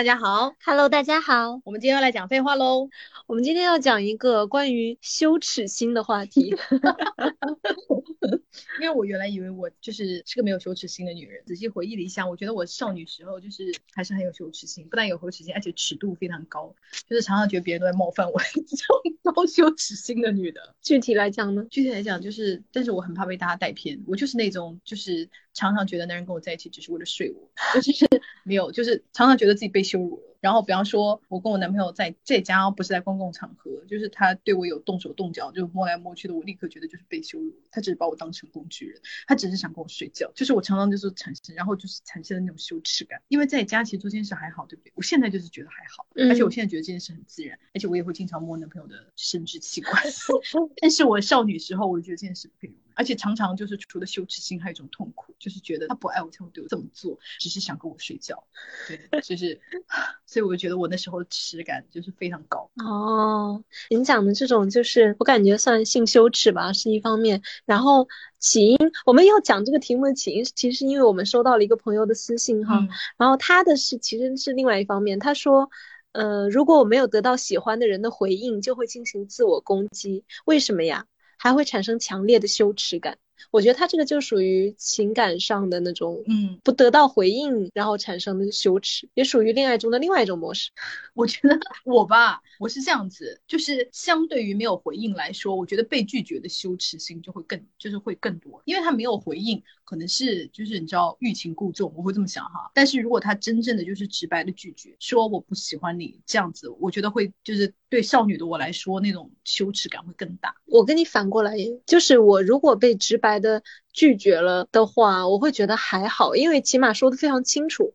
大家好，Hello，大家好，我们今天要来讲废话喽。我们今天要讲一个关于羞耻心的话题。因为我原来以为我就是是个没有羞耻心的女人，仔细回忆了一下，我觉得我少女时候就是还是很有羞耻心，不但有羞耻心，而且尺度非常高，就是常常觉得别人都在冒犯我，这种高羞耻心的女的。具体来讲呢？具体来讲就是，但是我很怕被大家带偏，我就是那种就是常常觉得男人跟我在一起只是为了睡我，就是没有，就是常常觉得自己被羞辱了。然后，比方说，我跟我男朋友在这家，不是在公共场合，就是他对我有动手动脚，就摸来摸去的，我立刻觉得就是被羞辱。他只是把我当成工具人，他只是想跟我睡觉。就是我常常就是产生，然后就是产生了那种羞耻感。因为在家其实做这件事还好，对不对？我现在就是觉得还好，而且我现在觉得这件事很自然，而且我也会经常摸男朋友的生殖器官。但是我少女时候，我就觉得这件事不可以。而且常常就是除了羞耻心，还有一种痛苦，就是觉得他不爱我才会对我这么做，只是想跟我睡觉。对，就是，所以我就觉得我那时候耻感就是非常高。哦，您讲的这种就是我感觉算性羞耻吧，是一方面。然后起因，我们要讲这个题目的起因，其实是因为我们收到了一个朋友的私信哈，然后他的是其实是另外一方面，他说，呃，如果我没有得到喜欢的人的回应，就会进行自我攻击，为什么呀？还会产生强烈的羞耻感，我觉得他这个就属于情感上的那种，嗯，不得到回应，然后产生的羞耻，也属于恋爱中的另外一种模式。我觉得我吧，我是这样子，就是相对于没有回应来说，我觉得被拒绝的羞耻心就会更，就是会更多，因为他没有回应。可能是就是你知道欲擒故纵，我会这么想哈。但是如果他真正的就是直白的拒绝，说我不喜欢你这样子，我觉得会就是对少女的我来说，那种羞耻感会更大。我跟你反过来，就是我如果被直白来的拒绝了的话，我会觉得还好，因为起码说的非常清楚。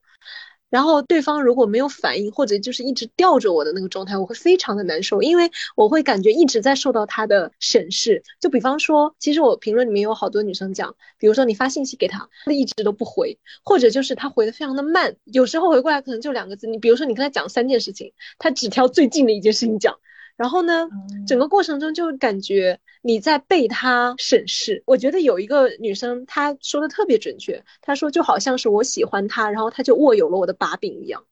然后对方如果没有反应，或者就是一直吊着我的那个状态，我会非常的难受，因为我会感觉一直在受到他的审视。就比方说，其实我评论里面有好多女生讲，比如说你发信息给他，他一直都不回，或者就是他回的非常的慢，有时候回过来可能就两个字。你比如说你跟他讲三件事情，他只挑最近的一件事情讲。然后呢，整个过程中就感觉你在被他审视。我觉得有一个女生她说的特别准确，她说就好像是我喜欢他，然后他就握有了我的把柄一样。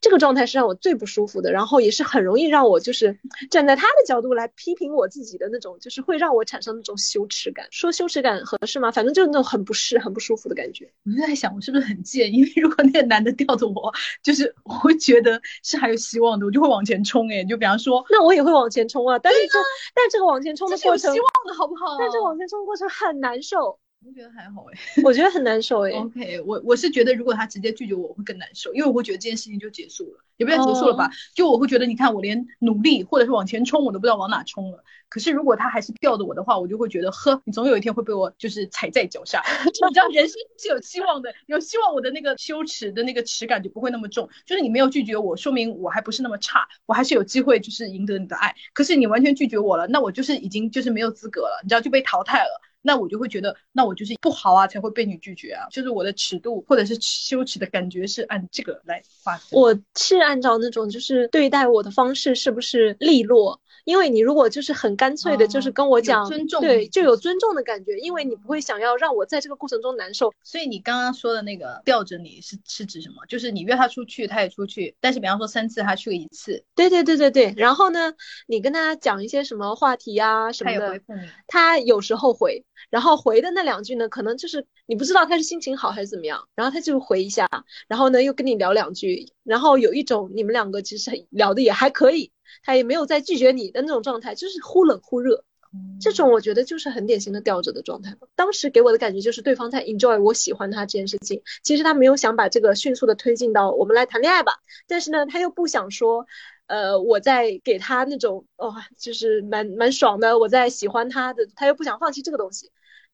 这个状态是让我最不舒服的，然后也是很容易让我就是站在他的角度来批评我自己的那种，就是会让我产生那种羞耻感。说羞耻感合适吗？反正就是那种很不适、很不舒服的感觉。我就在想，我是不是很贱？因为如果那个男的吊着我，就是我会觉得是还有希望的，我就会往前冲。哎，就比方说，那我也会往前冲啊。但是这，但这个往前冲的过程，有希望的好不好？但这个往前冲的过程很难受。我觉得还好哎，我觉得很难受哎。OK，我我是觉得如果他直接拒绝我，我会更难受，因为我会觉得这件事情就结束了，也不要结束了吧？就我会觉得，你看我连努力或者是往前冲，我都不知道往哪冲了。可是如果他还是吊着我的话，我就会觉得，呵，你总有一天会被我就是踩在脚下。你知道人生是有希望的，有希望我的那个羞耻的那个耻感就不会那么重。就是你没有拒绝我，说明我还不是那么差，我还是有机会就是赢得你的爱。可是你完全拒绝我了，那我就是已经就是没有资格了，你知道就被淘汰了。那我就会觉得，那我就是不好啊，才会被你拒绝啊。就是我的尺度或者是羞耻的感觉是按这个来划分。我是按照那种就是对待我的方式是不是利落？因为你如果就是很干脆的，就是跟我讲尊重，对，就有尊重的感觉，因为你不会想要让我在这个过程中难受。所以你刚刚说的那个吊着你是是指什么？就是你约他出去，他也出去，但是比方说三次他去了一次。对对对对对。然后呢，你跟他讲一些什么话题啊什么的。他有时候回。然后回的那两句呢，可能就是你不知道他是心情好还是怎么样，然后他就回一下，然后呢又跟你聊两句，然后有一种你们两个其实聊的也还可以，他也没有在拒绝你的那种状态，就是忽冷忽热，这种我觉得就是很典型的吊着的状态。当时给我的感觉就是对方在 enjoy 我喜欢他这件事情，其实他没有想把这个迅速的推进到我们来谈恋爱吧，但是呢他又不想说。呃，我在给他那种哦，就是蛮蛮爽的，我在喜欢他的，他又不想放弃这个东西。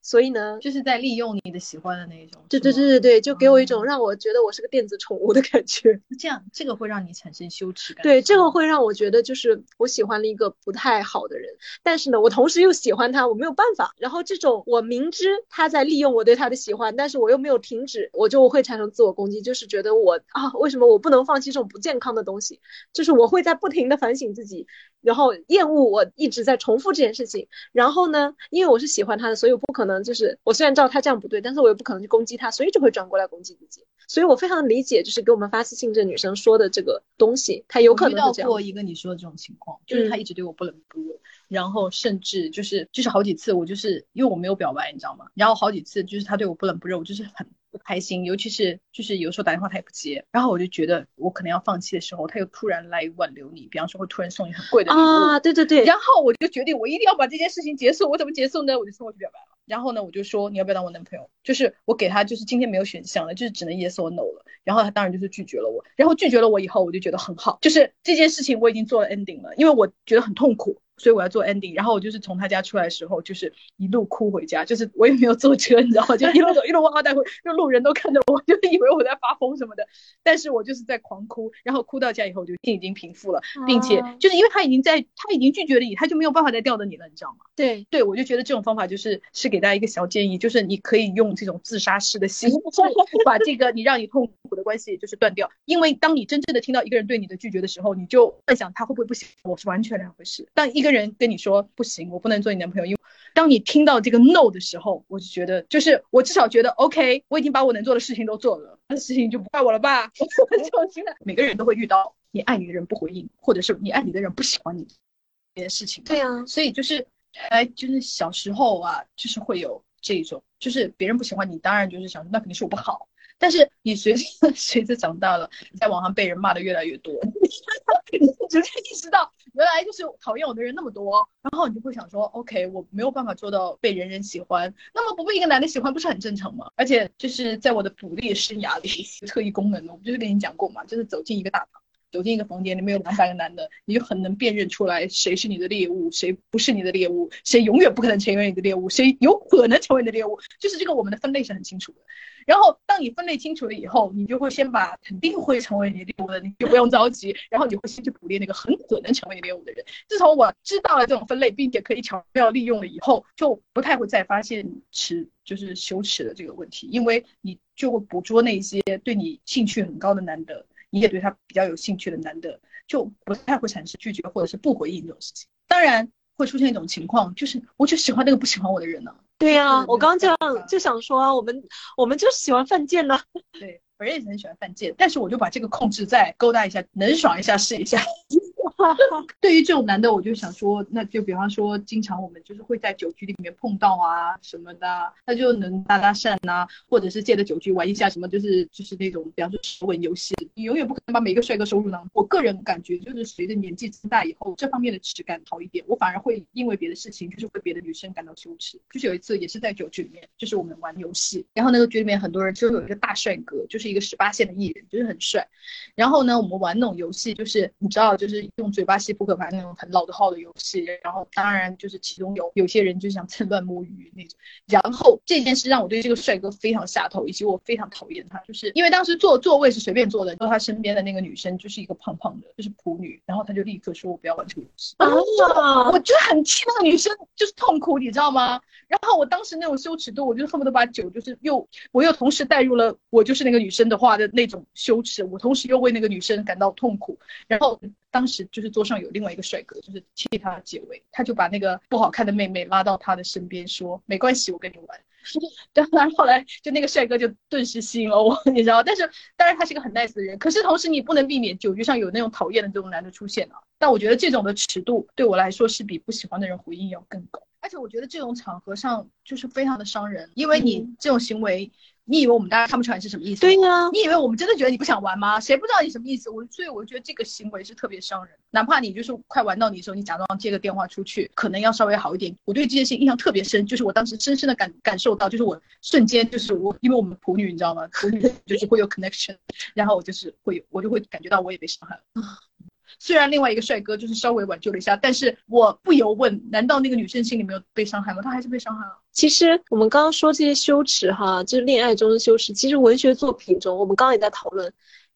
所以呢，就是在利用你的喜欢的那一种，对对对对对，就给我一种让我觉得我是个电子宠物的感觉。那这样，这个会让你产生羞耻感。对，这个会让我觉得就是我喜欢了一个不太好的人，但是呢，我同时又喜欢他，我没有办法。然后这种我明知他在利用我对他的喜欢，但是我又没有停止，我就会产生自我攻击，就是觉得我啊，为什么我不能放弃这种不健康的东西？就是我会在不停的反省自己，然后厌恶我一直在重复这件事情。然后呢，因为我是喜欢他的，所以我不可能。就是我虽然知道他这样不对，但是我又不可能去攻击他，所以就会转过来攻击自己。所以我非常理解，就是给我们发私信这女生说的这个东西，她有可能遇到过一个你说的这种情况，就是她一直对我不冷不热，然后甚至就是就是好几次我就是因为我没有表白，你知道吗？然后好几次就是他对我不冷不热，我就是很。不开心，尤其是就是有时候打电话他也不接，然后我就觉得我可能要放弃的时候，他又突然来挽留你，比方说会突然送你很贵的礼物啊，对对对，然后我就决定我一定要把这件事情结束，我怎么结束呢？我就送过去表白了，然后呢，我就说你要不要当我男朋友？就是我给他就是今天没有选项了，就是只能 yes or no 了，然后他当然就是拒绝了我，然后拒绝了我以后，我就觉得很好，就是这件事情我已经做了 ending 了，因为我觉得很痛苦。所以我要做 ending，然后我就是从他家出来的时候，就是一路哭回家，就是我也没有坐车，你知道吗？就 一路走一路哇哇带回，就路人都看着我，就以为我在发疯什么的。但是我就是在狂哭，然后哭到家以后就心已经平复了，并且就是因为他已经在他已经拒绝了你，他就没有办法再吊着你了，你知道吗？对对，我就觉得这种方法就是是给大家一个小建议，就是你可以用这种自杀式的心 把这个你让你痛苦的关系就是断掉，因为当你真正的听到一个人对你的拒绝的时候，你就幻想他会不会不行，我是完全两回事。当一个人跟你说。不行，我不能做你男朋友，因为当你听到这个 no 的时候，我就觉得，就是我至少觉得 OK，我已经把我能做的事情都做了，那事情就不怪我了吧？我很心的。每个人都会遇到你爱你的人不回应，或者是你爱你的人不喜欢你这件事情。对啊，所以就是，哎，就是小时候啊，就是会有这种，就是别人不喜欢你，当然就是想那肯定是我不好。但是你随着 随着长大了，在网上被人骂的越来越多，你逐渐意识到。原来就是讨厌我的人那么多，然后你就会想说，OK，我没有办法做到被人人喜欢，那么不被一个男的喜欢不是很正常吗？而且就是在我的捕猎生涯里，特异功能，我不就是跟你讲过嘛，就是走进一个大堂，走进一个房间里面有两百个男的，你就很能辨认出来谁是你的猎物，谁不是你的猎物，谁永远不可能成为你的猎物，谁有可能成为你的猎物，就是这个我们的分类是很清楚的。然后，当你分类清楚了以后，你就会先把肯定会成为你猎物的，你就不用着急。然后你会先去捕猎那个很可能成为猎物的人。自从我知道了这种分类，并且可以巧妙利用了以后，就不太会再发现耻就是羞耻的这个问题，因为你就会捕捉那些对你兴趣很高的男的，你也对他比较有兴趣的男的，就不太会产生拒绝或者是不回应这种事情。当然会出现一种情况，就是我就喜欢那个不喜欢我的人呢。对呀，我刚这样就想说，我们我们就喜欢犯贱呢。对，我也很喜欢犯贱，但是我就把这个控制再勾搭一下，能爽一下试一下。对于这种男的，我就想说，那就比方说，经常我们就是会在酒局里面碰到啊什么的，那就能搭搭讪呐，或者是借着酒局玩一下什么，就是就是那种，比方说舌吻游戏。你永远不可能把每个帅哥收入囊。我个人感觉，就是随着年纪增大以后，这方面的耻感好一点，我反而会因为别的事情，就是为别的女生感到羞耻。就是有一次也是在酒局里面，就是我们玩游戏，然后那个局里面很多人，就有一个大帅哥，就是一个十八线的艺人，就是很帅。然后呢，我们玩那种游戏，就是你知道，就是用嘴巴吸扑克牌。那种很老的号的游戏，然后当然就是其中有有些人就想趁乱摸鱼那种。然后这件事让我对这个帅哥非常下头，以及我非常讨厌他，就是因为当时坐座位是随便坐的，坐他身边的那个女生就是一个胖胖的，就是普女，然后他就立刻说我不要玩这个游戏。啊！我就很气那个女生，就是痛苦，你知道吗？然后我当时那种羞耻度，我就恨不得把酒就是又我又同时带入了我就是那个女生的话的那种羞耻，我同时又为那个女生感到痛苦，然后。当时就是桌上有另外一个帅哥，就是替他解围，他就把那个不好看的妹妹拉到他的身边，说没关系，我跟你玩。当然后来就那个帅哥就顿时吸引了我，你知道。但是当然他是一个很 nice 的人，可是同时你不能避免酒局上有那种讨厌的这种男的出现啊。但我觉得这种的尺度对我来说是比不喜欢的人回应要更高，而且我觉得这种场合上就是非常的伤人，因为你这种行为。你以为我们大家看不出来是什么意思？对呀，你以为我们真的觉得你不想玩吗？谁不知道你什么意思？我所以我觉得这个行为是特别伤人。哪怕你就是快玩到你的时候，你假装接个电话出去，可能要稍微好一点。我对这件事情印象特别深，就是我当时深深的感感受到，就是我瞬间就是我，因为我们普女你知道吗？普女就是会有 connection，然后我就是会有，我就会感觉到我也被伤害了。虽然另外一个帅哥就是稍微挽救了一下，但是我不由问，难道那个女生心里没有被伤害吗？她还是被伤害了。其实我们刚刚说这些羞耻哈，就是恋爱中的羞耻。其实文学作品中，我们刚刚也在讨论，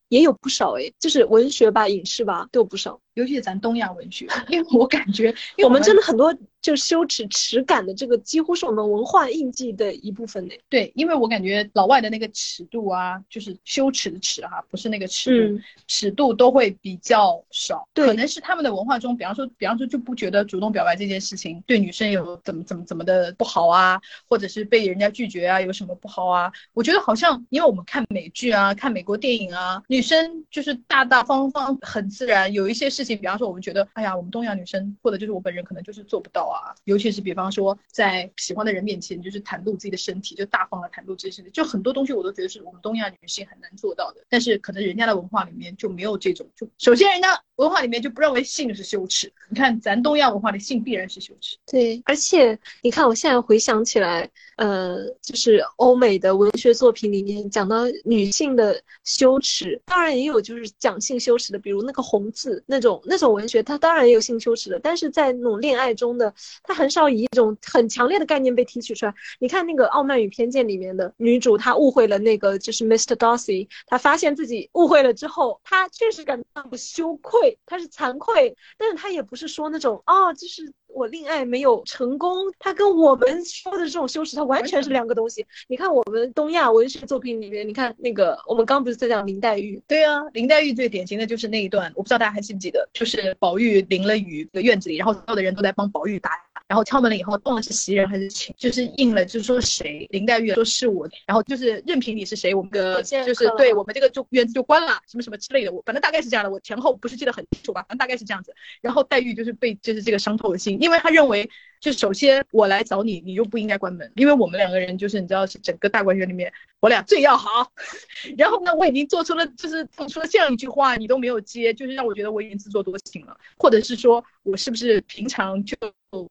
也有不少诶，就是文学吧、影视吧都有不少。尤其是咱东亚文学，因为我感觉因为我们真的很多就羞耻耻感的这个，几乎是我们文化印记的一部分呢。对，因为我感觉老外的那个尺度啊，就是羞耻的耻哈，不是那个尺度，尺度都会比较少。对，可能是他们的文化中，比方说，比方说就不觉得主动表白这件事情对女生有怎么怎么怎么的不好啊，或者是被人家拒绝啊，有什么不好啊？我觉得好像因为我们看美剧啊，看美国电影啊，女生就是大大方方，很自然，有一些事。事情，比方说，我们觉得，哎呀，我们东亚女生，或者就是我本人，可能就是做不到啊。尤其是比方说，在喜欢的人面前，就是袒露自己的身体，就大方的袒露自己身体，就很多东西我都觉得是我们东亚女性很难做到的。但是可能人家的文化里面就没有这种，就首先人家。文化里面就不认为性是羞耻，你看咱东亚文化里性必然是羞耻。对，而且你看我现在回想起来，呃，就是欧美的文学作品里面讲到女性的羞耻，当然也有就是讲性羞耻的，比如那个红字那种那种文学，它当然也有性羞耻的，但是在那种恋爱中的，它很少以一种很强烈的概念被提取出来。你看那个《傲慢与偏见》里面的女主，她误会了那个就是 Mr. Darcy，她发现自己误会了之后，她确实感到羞愧。她是惭愧，但是她也不是说那种啊，就是我恋爱没有成功。他跟我们说的这种羞耻，它完全是两个东西。你看我们东亚文学作品里面，你看那个我们刚不是在讲林黛玉？对啊，林黛玉最典型的就是那一段，我不知道大家还记不记得，就是宝玉淋了雨的院子里，然后所有的人都在帮宝玉打。然后敲门了以后，忘了是袭人还是请，就是应了，就是说谁林黛玉说是我，然后就是任凭你是谁，我们的就是对我们这个就院子就关了，什么什么之类的，我反正大概是这样的，我前后不是记得很清楚吧，反正大概是这样子。然后黛玉就是被就是这个伤透了心，因为她认为就首先我来找你，你又不应该关门，因为我们两个人就是你知道是整个大观园里面我俩最要好。然后呢，我已经做出了就是做出了这样一句话，你都没有接，就是让我觉得我已经自作多情了，或者是说我是不是平常就。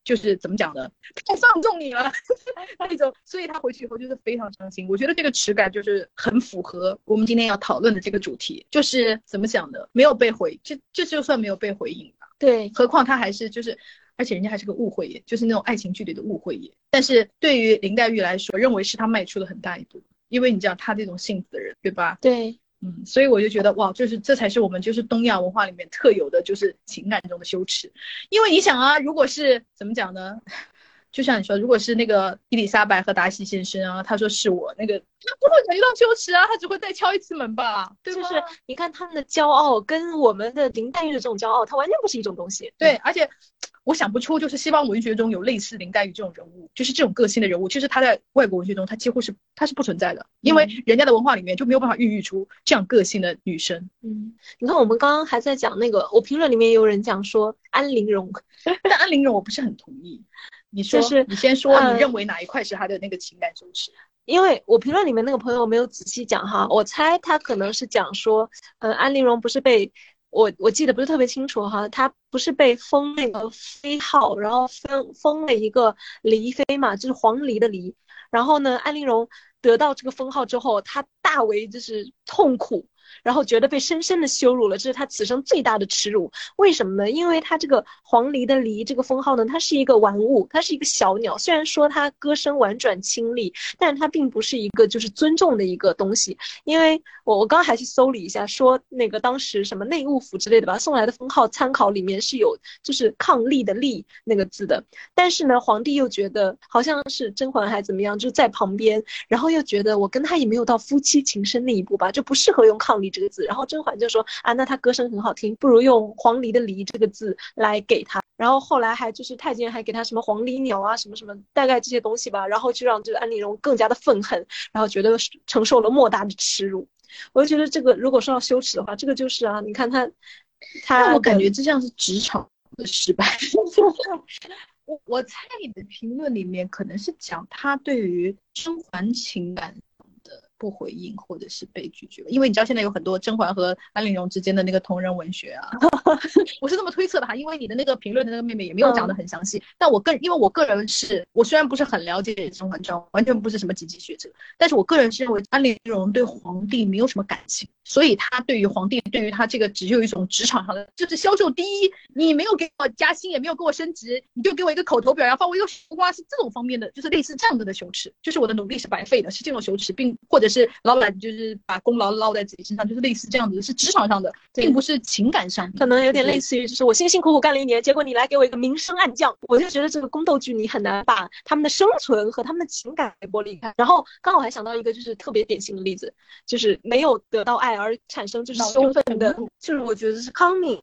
就是怎么讲呢？太放纵你了 那种，所以他回去以后就是非常伤心。我觉得这个耻感就是很符合我们今天要讨论的这个主题，就是怎么讲呢？没有被回，这这就算没有被回应吧。对，何况他还是就是，而且人家还是个误会耶，就是那种爱情剧里的误会耶。但是对于林黛玉来说，认为是他迈出了很大一步，因为你知道他这种性子的人，对吧？对。嗯，所以我就觉得哇，就是这才是我们就是东亚文化里面特有的，就是情感中的羞耻。因为你想啊，如果是怎么讲呢？就像你说，如果是那个伊丽莎白和达西先生啊，他说是我那个，他不会感觉到羞耻啊，他只会再敲一次门吧？对就是你看他们的骄傲跟我们的林黛玉的这种骄傲，它完全不是一种东西。对，而且。我想不出，就是西方文学中有类似林黛玉这种人物，就是这种个性的人物，其实他在外国文学中，他几乎是他是不存在的，因为人家的文化里面就没有办法孕育出这样个性的女生。嗯，你看我们刚刚还在讲那个，我评论里面有人讲说安陵容，但安陵容我不是很同意。你说是，你先说，你认为哪一块是他的那个情感羞耻？因为我评论里面那个朋友没有仔细讲哈，我猜他可能是讲说，呃，安陵容不是被。我我记得不是特别清楚哈，他不是被封那个妃号，然后封封了一个离妃嘛，就是黄鹂的鹂。然后呢，安陵容得到这个封号之后，她大为就是痛苦。然后觉得被深深的羞辱了，这是他此生最大的耻辱。为什么呢？因为他这个黄鹂的鹂这个封号呢，它是一个玩物，它是一个小鸟。虽然说它歌声婉转清丽，但它并不是一个就是尊重的一个东西。因为我我刚刚还去搜了一下，说那个当时什么内务府之类的吧，送来的封号参考里面是有就是抗力的力那个字的。但是呢，皇帝又觉得好像是甄嬛还怎么样，就在旁边，然后又觉得我跟他也没有到夫妻情深那一步吧，就不适合用抗力。这个字，然后甄嬛就说啊，那他歌声很好听，不如用黄鹂的鹂这个字来给他。然后后来还就是太监还给他什么黄鹂鸟啊，什么什么，大概这些东西吧。然后就让这个安陵容更加的愤恨，然后觉得承受了莫大的耻辱。我就觉得这个如果说要羞耻的话，这个就是啊，你看他，他我感觉这像是职场的失败。我我猜你的评论里面可能是讲他对于甄嬛情感。不回应或者是被拒绝，因为你知道现在有很多甄嬛和安陵容之间的那个同人文学啊，我是这么推测的哈，因为你的那个评论的那个妹妹也没有讲的很详细，但我个因为我个人是我虽然不是很了解甄嬛传，完全不是什么几级学者，但是我个人是认为安陵容对皇帝没有什么感情，所以他对于皇帝对于他这个只有一种职场上的就是销售第一，你没有给我加薪，也没有给我升职，你就给我一个口头表扬，发我一个花，是这种方面的，就是类似这样子的羞耻，就是我的努力是白费的，是这种羞耻，并或者。是老板就是把功劳捞在自己身上，就是类似这样子，是职场上的，并不是情感上的，可能有点类似于就是我辛辛苦苦干了一年，结果你来给我一个明升暗降，我就觉得这个宫斗剧你很难把他们的生存和他们的情感给剥离开。然后刚好我还想到一个就是特别典型的例子，就是没有得到爱而产生就是羞愤的，就是我觉得是康敏，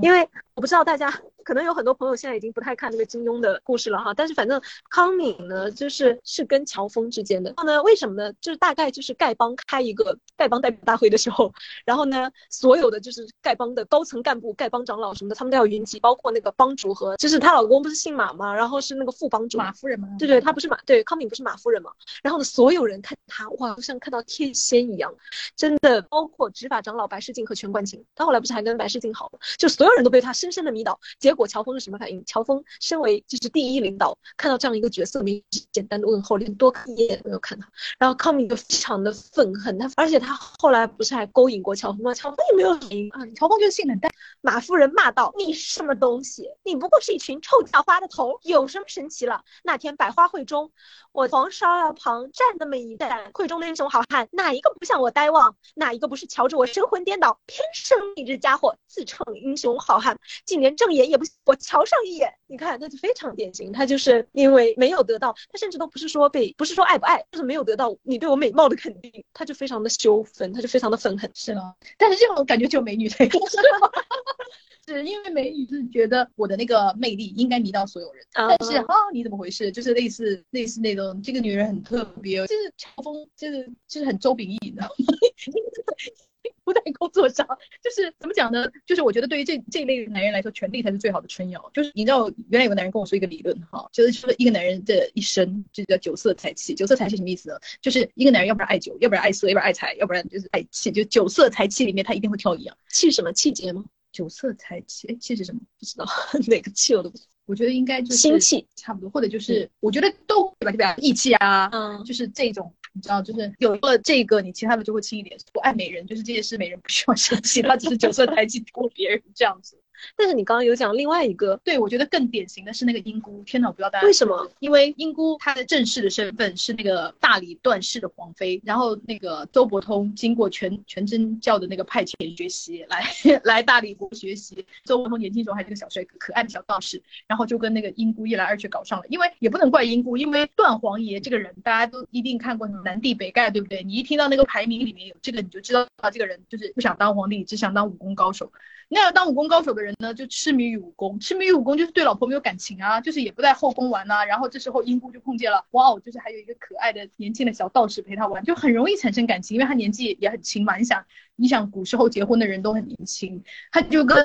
因为我不知道大家。可能有很多朋友现在已经不太看这个金庸的故事了哈，但是反正康敏呢，就是是跟乔峰之间的。然后呢，为什么呢？就是大概就是丐帮开一个丐帮代表大会的时候，然后呢，所有的就是丐帮的高层干部、丐帮长老什么的，他们都要云集，包括那个帮主和，就是她老公不是姓马吗？然后是那个副帮主马夫人吗？对对，她不是马，对康敏不是马夫人吗？然后呢，所有人看她哇，就像看到天仙一样，真的，包括执法长老白世镜和全冠清，她后来不是还跟白世镜好了？就所有人都被她深深的迷倒，结果乔峰是什么反应？乔峰身为就是第一领导，看到这样一个角色，没简单的问候，连多看一眼都没有看他。然后康敏就非常的愤恨他，而且他后来不是还勾引过乔峰吗？乔峰也没有反应啊。乔峰就是性冷淡。马夫人骂道：“你是什么东西？你不过是一群臭叫花的头，有什么神奇了？那天百花会中，我黄烧旁站那么一站，会中的英雄好汉，哪一个不向我呆望？哪一个不是瞧着我神魂颠倒？偏生你这家伙自称英雄好汉，竟连正眼也不我瞧上。”一眼，你看，那就非常典型。他就是因为没有得到，他甚至都不是说被，不是说爱不爱，就是没有得到你对我美貌的肯定，他就非常的羞愤，他就非常的愤恨。是了，但是这种感觉就有美女才有，是因为美女是觉得我的那个魅力应该迷到所有人。但是哈，你怎么回事？就是类似类似那种，这个女人很特别，就是乔峰，就是就是很周秉义，你知道吗？不在工作上，就是怎么讲呢？就是我觉得对于这这一类男人来说，权力才是最好的春药。就是你知道，原来有个男人跟我说一个理论哈，就是说一个男人的一生就叫酒色财气。酒色财气什么意思呢？就是一个男人要不然爱酒，要不然爱色，要不然爱财，要不然就是爱气。就酒色财气里面，他一定会挑一样。气什么？气节吗？酒色财气，哎，气是什么？不知道 哪个气我都不。我觉得应该就是心气，差不多，或者就是我觉得都对吧？对吧？义气啊，嗯，就是这种。你知道，就是有了这个，你其他的就会轻一点。不爱美人，就是这件事，美人不需要生气，他只是酒色财气多别人这样子。但是你刚刚有讲另外一个，对我觉得更典型的是那个英姑。天哪，我不知道大家为什么？因为英姑她的正式的身份是那个大理段氏的皇妃，然后那个周伯通经过全全真教的那个派遣学习来 来大理国学习。周伯通年轻时候还是个小帅哥，可爱的小道士，然后就跟那个英姑一来二去搞上了。因为也不能怪英姑，因为段皇爷这个人大家都一定看过南帝北丐，对不对？你一听到那个排名里面有这个，你就知道啊，这个人就是不想当皇帝，只想当武功高手。那要当武功高手的人呢，就痴迷于武功，痴迷于武功就是对老婆没有感情啊，就是也不在后宫玩呐。然后这时候英姑就碰见了，哇哦，就是还有一个可爱的年轻的小道士陪他玩，就很容易产生感情，因为他年纪也很轻嘛。你想，你想古时候结婚的人都很年轻，他就跟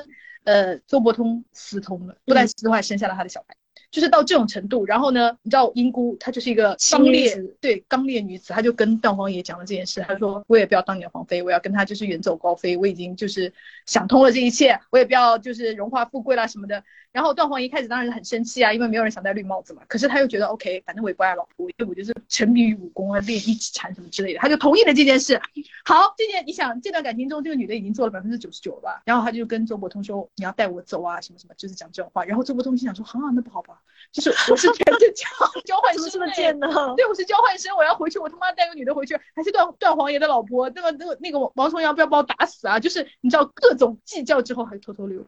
呃周伯通私通了，不但私通，还生下了他的小孩。就是到这种程度，然后呢，你知道英姑她就是一个刚烈，对刚烈女子，她就跟段皇爷讲了这件事，她说我也不要当你的皇妃，我要跟他就是远走高飞，我已经就是想通了这一切，我也不要就是荣华富贵啦什么的。然后段皇一开始当然是很生气啊，因为没有人想戴绿帽子嘛。可是他又觉得 OK，反正我也不爱老婆，因为我就是沉迷于武功啊，练一指禅什么之类的，他就同意了这件事。好，这件你想这段感情中，这个女的已经做了百分之九十九了吧？然后他就跟周伯通说：“你要带我走啊，什么什么，就是讲这种话。”然后周伯通心想说：“啊，那不好吧？就是我是全是交 交换生，这么贱呢？对，我是交换生，我要回去，我他妈带个女的回去，还是段段皇爷的老婆？那个那个那个王重阳不要把我打死啊？就是你知道各种计较之后，还偷偷溜了。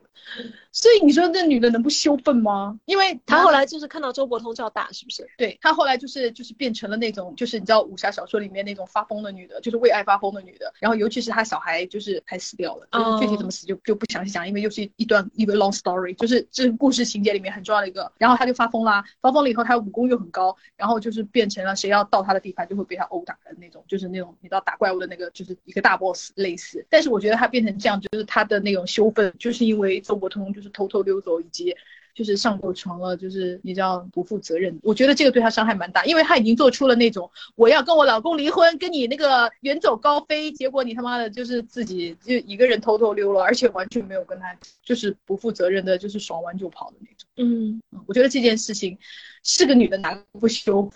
所以你说这女的能不羞愤吗？因为他后来就是看到周伯通就要打，是不是？对他后来就是就是变成了那种就是你知道武侠小说里面那种发疯的女的，就是为爱发疯的女的。然后尤其是他小孩就是还死掉了，就是具体怎么死就就不详细讲，因为又是一段一个 long story，就是这故事情节里面很重要的一个。然后他就发疯啦，发疯了以后他武功又很高，然后就是变成了谁要到他的地盘就会被他殴打的那种，就是那种你知道打怪物的那个就是一个大 boss 类似。但是我觉得他变成这样，就是他的那种羞愤，就是因为周伯通就是偷偷溜走以及。就是上过床了，就是你知道不负责任。我觉得这个对他伤害蛮大，因为他已经做出了那种我要跟我老公离婚，跟你那个远走高飞，结果你他妈的就是自己就一个人偷偷溜了，而且完全没有跟他就是不负责任的，就是爽完就跑的那种。嗯，我觉得这件事情。是个女的哪个不羞？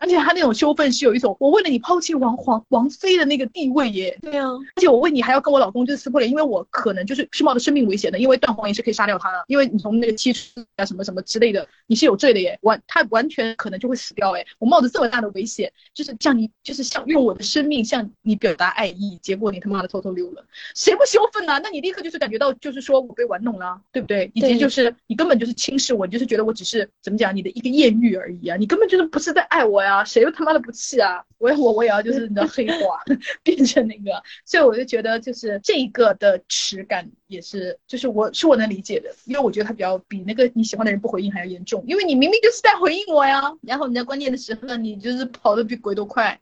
而且他那种羞愤是有一种，我为了你抛弃王皇王妃的那个地位耶。对啊，而且我为你还要跟我老公就是撕破脸，因为我可能就是是冒着生命危险的，因为断黄也是可以杀掉他的，因为你从那个七出啊什么什么之类的，你是有罪的耶，完他完全可能就会死掉哎，我冒着这么大的危险，就是向你就是想用我的生命向你表达爱意，结果你他妈的偷偷溜了，谁不羞愤呢？那你立刻就是感觉到就是说我被玩弄了，对不对？以及就是你根本就是轻视我，你就是觉得我只是怎么讲你的一个艳遇而已啊，你根本就是不是在爱我呀，谁又他妈的不气啊？我我我也要就是你的黑化 变成那个，所以我就觉得就是这一个的耻感也是，就是我是我能理解的，因为我觉得他比较比那个你喜欢的人不回应还要严重，因为你明明就是在回应我呀，然后你在关键的时候你就是跑得比鬼都快，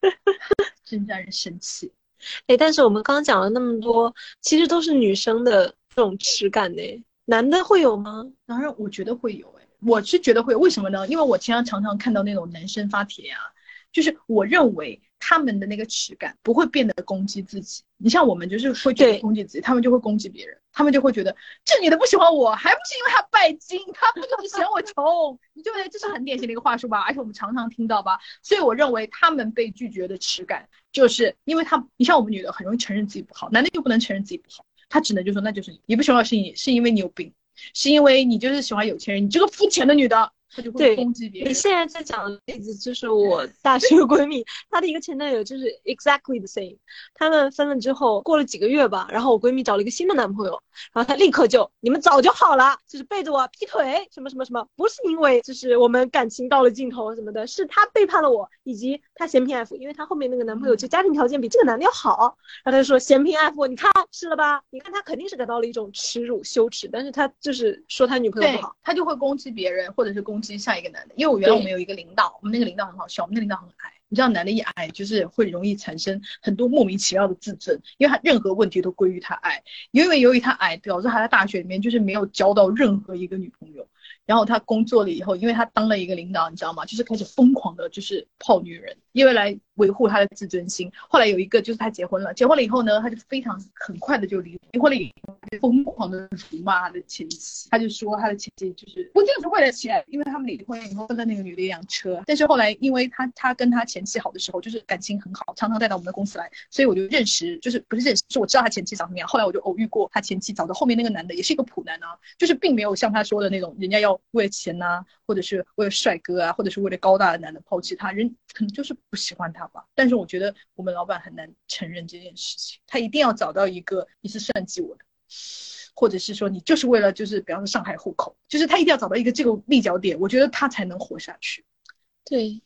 真让人生气。哎，但是我们刚刚讲了那么多，其实都是女生的这种耻感呢，男的会有吗？当然，我觉得会有。哎，我是觉得会，为什么呢？因为我经常常常看到那种男生发帖啊。就是我认为他们的那个耻感不会变得攻击自己，你像我们就是会觉得攻击自己，他们就会攻击别人，他们就会觉得这女的不喜欢我，还不是因为她拜金，她不就是嫌我穷？你就这是很典型的一个话术吧，而且我们常常听到吧，所以我认为他们被拒绝的耻感，就是因为他，你像我们女的很容易承认自己不好，男的又不能承认自己不好，他只能就说那就是你不喜欢我是你是因为你有病，是因为你就是喜欢有钱人，你这个肤浅的女的。他就会攻击别人。你现在在讲的例子就是我大学 闺蜜，她的一个前男友就是 exactly the same。他们分了之后，过了几个月吧，然后我闺蜜找了一个新的男朋友，然后她立刻就你们早就好了，就是背着我劈腿什么什么什么，不是因为就是我们感情到了尽头什么的，是他背叛了我，以及他嫌贫爱富，因为他后面那个男朋友就家庭条件比这个男的要好，然后他就说嫌贫爱富，你看是了吧？你看他肯定是感到了一种耻辱羞耻，但是他就是说他女朋友不好，他就会攻击别人或者是攻。下一个男的，因为我原来我们有一个领导，我们那个领导很好笑，我们那领导很矮，你知道男的一矮就是会容易产生很多莫名其妙的自尊，因为他任何问题都归于他矮，因为由于他矮，导致他在大学里面就是没有交到任何一个女朋友，然后他工作了以后，因为他当了一个领导，你知道吗？就是开始疯狂的就是泡女人，因为来。维护他的自尊心。后来有一个就是他结婚了，结婚了以后呢，他就非常很快的就离离婚了以后，疯狂的辱骂他的前妻。他就说他的前妻就是不就是为了钱，因为他们离婚以后分了那个女的一辆车。但是后来因为他他跟他前妻好的时候，就是感情很好，常常带到我们的公司来，所以我就认识，就是不是认识，是我知道他前妻长什么样。后来我就偶遇过他前妻找的后面那个男的，也是一个普男啊，就是并没有像他说的那种，人要为了钱呐，或者是为了帅哥啊，或者是为了高大的男的抛弃他，人可能就是不喜欢他吧。但是我觉得我们老板很难承认这件事情，他一定要找到一个你是算计我的，或者是说你就是为了就是比方说上海户口，就是他一定要找到一个这个立脚点，我觉得他才能活下去。对。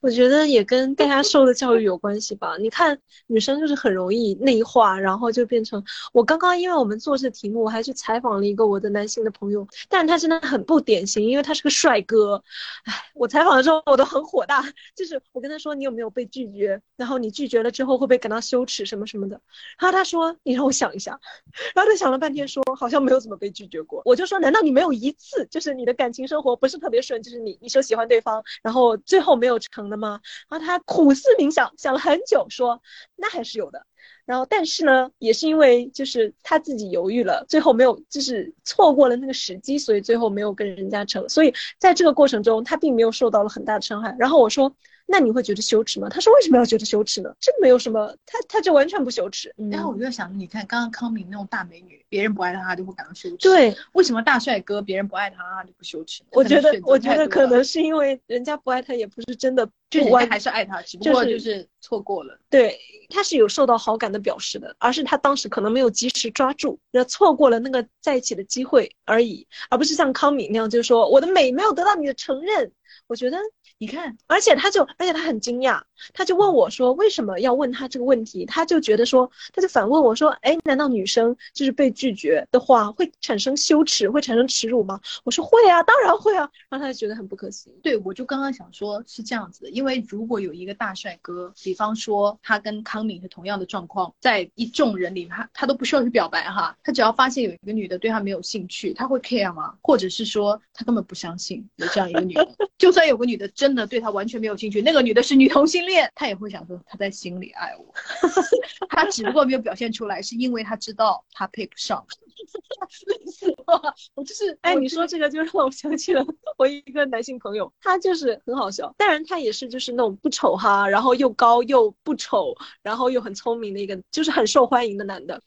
我觉得也跟大家受的教育有关系吧。你看，女生就是很容易内化，然后就变成我刚刚，因为我们做这题目，我还去采访了一个我的男性的朋友，但他真的很不典型，因为他是个帅哥。唉，我采访的时候我都很火大，就是我跟他说你有没有被拒绝，然后你拒绝了之后会不会感到羞耻什么什么的。然后他说你让我想一下，然后他想了半天说好像没有怎么被拒绝过。我就说难道你没有一次就是你的感情生活不是特别顺，就是你你说喜欢对方，然后最后没有成。那么？然后他苦思冥想，想了很久，说那还是有的。然后但是呢，也是因为就是他自己犹豫了，最后没有，就是错过了那个时机，所以最后没有跟人家成。所以在这个过程中，他并没有受到了很大的伤害。然后我说。那你会觉得羞耻吗？他说为什么要觉得羞耻呢？这没有什么，他他就完全不羞耻。然后我就在想，你看刚刚康敏那种大美女，别人不爱她，她就会感到羞耻。对，为什么大帅哥别人不爱他，他就不羞耻？我觉得，我觉得可能是因为人家不爱他，也不是真的，就人家还是爱他，只不过就是错过了。对，他是有受到好感的表示的，而是他当时可能没有及时抓住，那错过了那个在一起的机会而已，而不是像康敏那样，就是说我的美没有得到你的承认。我觉得。你看，而且他就，而且他很惊讶，他就问我说：“为什么要问他这个问题？”他就觉得说，他就反问我说：“哎，难道女生就是被拒绝的话会产生羞耻，会产生耻辱吗？”我说：“会啊，当然会啊。”然后他就觉得很不可思议。对，我就刚刚想说，是这样子的，因为如果有一个大帅哥，比方说他跟康敏是同样的状况，在一众人里，他他都不需要去表白哈，他只要发现有一个女的对他没有兴趣，他会 care 吗？或者是说他根本不相信有这样一个女的？就算有个女的真的对他完全没有兴趣，那个女的是女同性恋，他也会想说他在心里爱我，他只不过没有表现出来，是因为他知道他配不上。我就是哎，你说这个就让我想起了 我一个男性朋友，他就是很好笑，当然他也是就是那种不丑哈，然后又高又不丑，然后又很聪明的一个，就是很受欢迎的男的。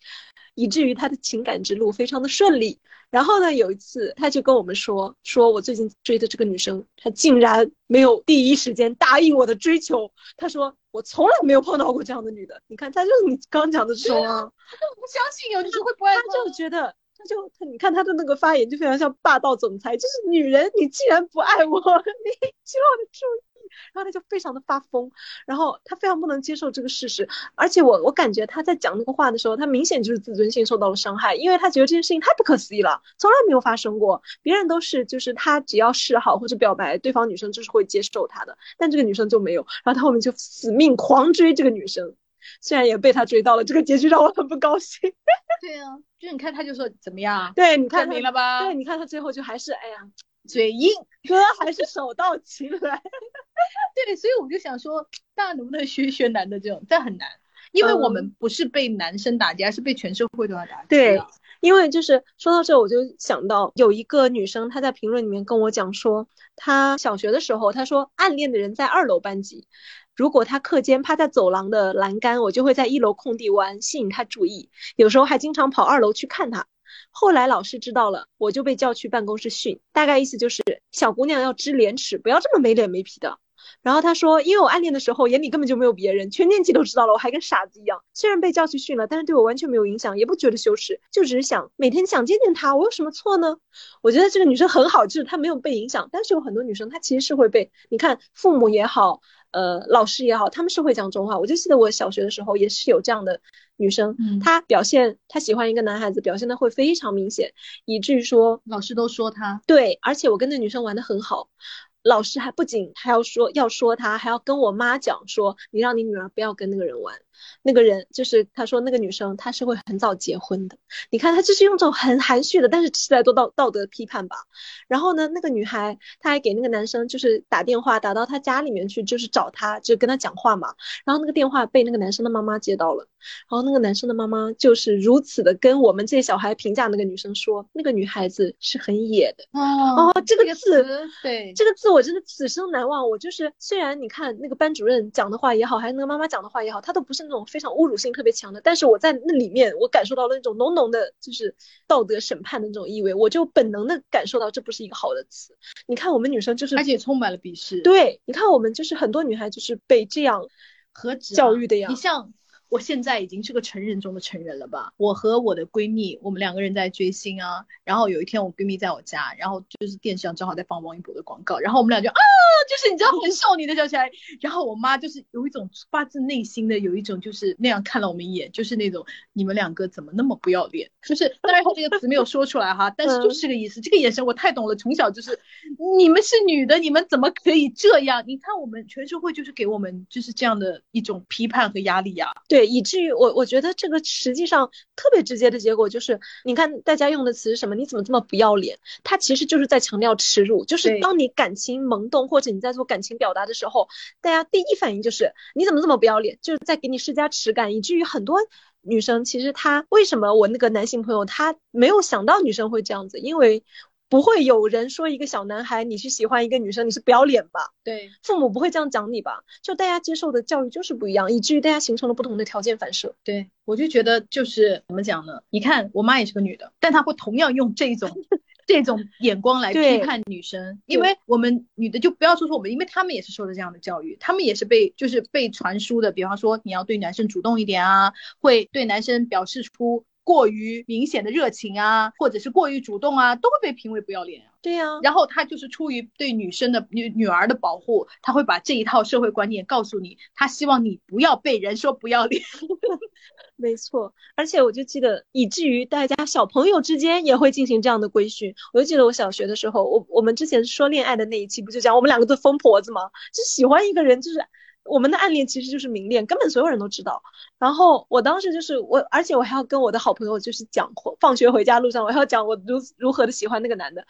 以至于他的情感之路非常的顺利。然后呢，有一次他就跟我们说，说我最近追的这个女生，她竟然没有第一时间答应我的追求。他说我从来没有碰到过这样的女的。你看，他就是你刚讲的这种啊，他就不相信有女生会不爱他，就觉得他就他，你看他的那个发言就非常像霸道总裁，就是女人，你既然不爱我，你希望的注意。然后他就非常的发疯，然后他非常不能接受这个事实，而且我我感觉他在讲那个话的时候，他明显就是自尊心受到了伤害，因为他觉得这件事情太不可思议了，从来没有发生过，别人都是就是他只要示好或者表白，对方女生就是会接受他的，但这个女生就没有，然后他后面就死命狂追这个女生，虽然也被他追到了，这个结局让我很不高兴。对啊，就你看他就说怎么样？对，你看明了吧？对，你看他最后就还是哎呀。嘴硬，哥还是手到擒来。对，所以我就想说，大家能不能学学男的这种？但很难，因为我们不是被男生打击，而是被全社会都要打击。对，因为就是说到这，我就想到有一个女生，她在评论里面跟我讲说，她小学的时候，她说暗恋的人在二楼班级，如果她课间趴在走廊的栏杆，我就会在一楼空地玩，吸引她注意，有时候还经常跑二楼去看她。后来老师知道了，我就被叫去办公室训，大概意思就是小姑娘要知廉耻，不要这么没脸没皮的。然后他说，因为我暗恋的时候眼里根本就没有别人，全年级都知道了，我还跟傻子一样。虽然被叫去训了，但是对我完全没有影响，也不觉得羞耻，就只是想每天想见见他，我有什么错呢？我觉得这个女生很好，就是她没有被影响。但是有很多女生，她其实是会被，你看父母也好。呃，老师也好，他们是会讲中话。我就记得我小学的时候也是有这样的女生，她表现她喜欢一个男孩子，表现的会非常明显，以至于说老师都说她对，而且我跟那女生玩的很好。老师还不仅还要说要说他，还要跟我妈讲说，你让你女儿不要跟那个人玩。那个人就是他说那个女生，她是会很早结婚的。你看他就是用这种很含蓄的，但是是在做道道德批判吧。然后呢，那个女孩她还给那个男生就是打电话打到他家里面去，就是找他，就跟他讲话嘛。然后那个电话被那个男生的妈妈接到了。然后那个男生的妈妈就是如此的跟我们这些小孩评价那个女生说，那个女孩子是很野的。哦，这个字，对，这个字我真的此生难忘。我就是虽然你看那个班主任讲的话也好，还是那个妈妈讲的话也好，他都不是那种非常侮辱性特别强的，但是我在那里面我感受到了那种浓浓的就是道德审判的那种意味，我就本能的感受到这不是一个好的词。你看我们女生就是，而且充满了鄙视。对，你看我们就是很多女孩就是被这样何止教育的呀？你像。我现在已经是个成人中的成人了吧？我和我的闺蜜，我们两个人在追星啊。然后有一天我闺蜜在我家，然后就是电视上正好在放王一博的广告，然后我们俩就啊，就是你知道很少女的叫起来。然后我妈就是有一种发自内心的有一种就是那样看了我们一眼，就是那种你们两个怎么那么不要脸？就是当然她这个词没有说出来哈，但是就是这个意思。这个眼神我太懂了，从小就是你们是女的，你们怎么可以这样？你看我们全社会就是给我们就是这样的一种批判和压力呀。对。以至于我我觉得这个实际上特别直接的结果就是，你看大家用的词是什么？你怎么这么不要脸？他其实就是在强调耻辱，就是当你感情萌动或者你在做感情表达的时候，大家第一反应就是你怎么这么不要脸？就是在给你施加耻感，以至于很多女生其实她为什么我那个男性朋友他没有想到女生会这样子，因为。不会有人说一个小男孩，你去喜欢一个女生，你是不要脸吧？对，父母不会这样讲你吧？就大家接受的教育就是不一样，以至于大家形成了不同的条件反射。对，我就觉得就是怎么讲呢？你看我妈也是个女的，但她会同样用这种 这种眼光来批判女生，因为我们女的就不要说说我们，因为他们也是受了这样的教育，他们也是被就是被传输的，比方说你要对男生主动一点啊，会对男生表示出。过于明显的热情啊，或者是过于主动啊，都会被评为不要脸啊。对呀，然后他就是出于对女生的女女儿的保护，他会把这一套社会观念告诉你，他希望你不要被人说不要脸。没错，而且我就记得，以至于大家小朋友之间也会进行这样的规训。我就记得我小学的时候，我我们之前说恋爱的那一期，不就讲我们两个都疯婆子吗？就喜欢一个人，就是。我们的暗恋其实就是明恋，根本所有人都知道。然后我当时就是我，而且我还要跟我的好朋友就是讲，放学回家路上我还要讲我如如何的喜欢那个男的。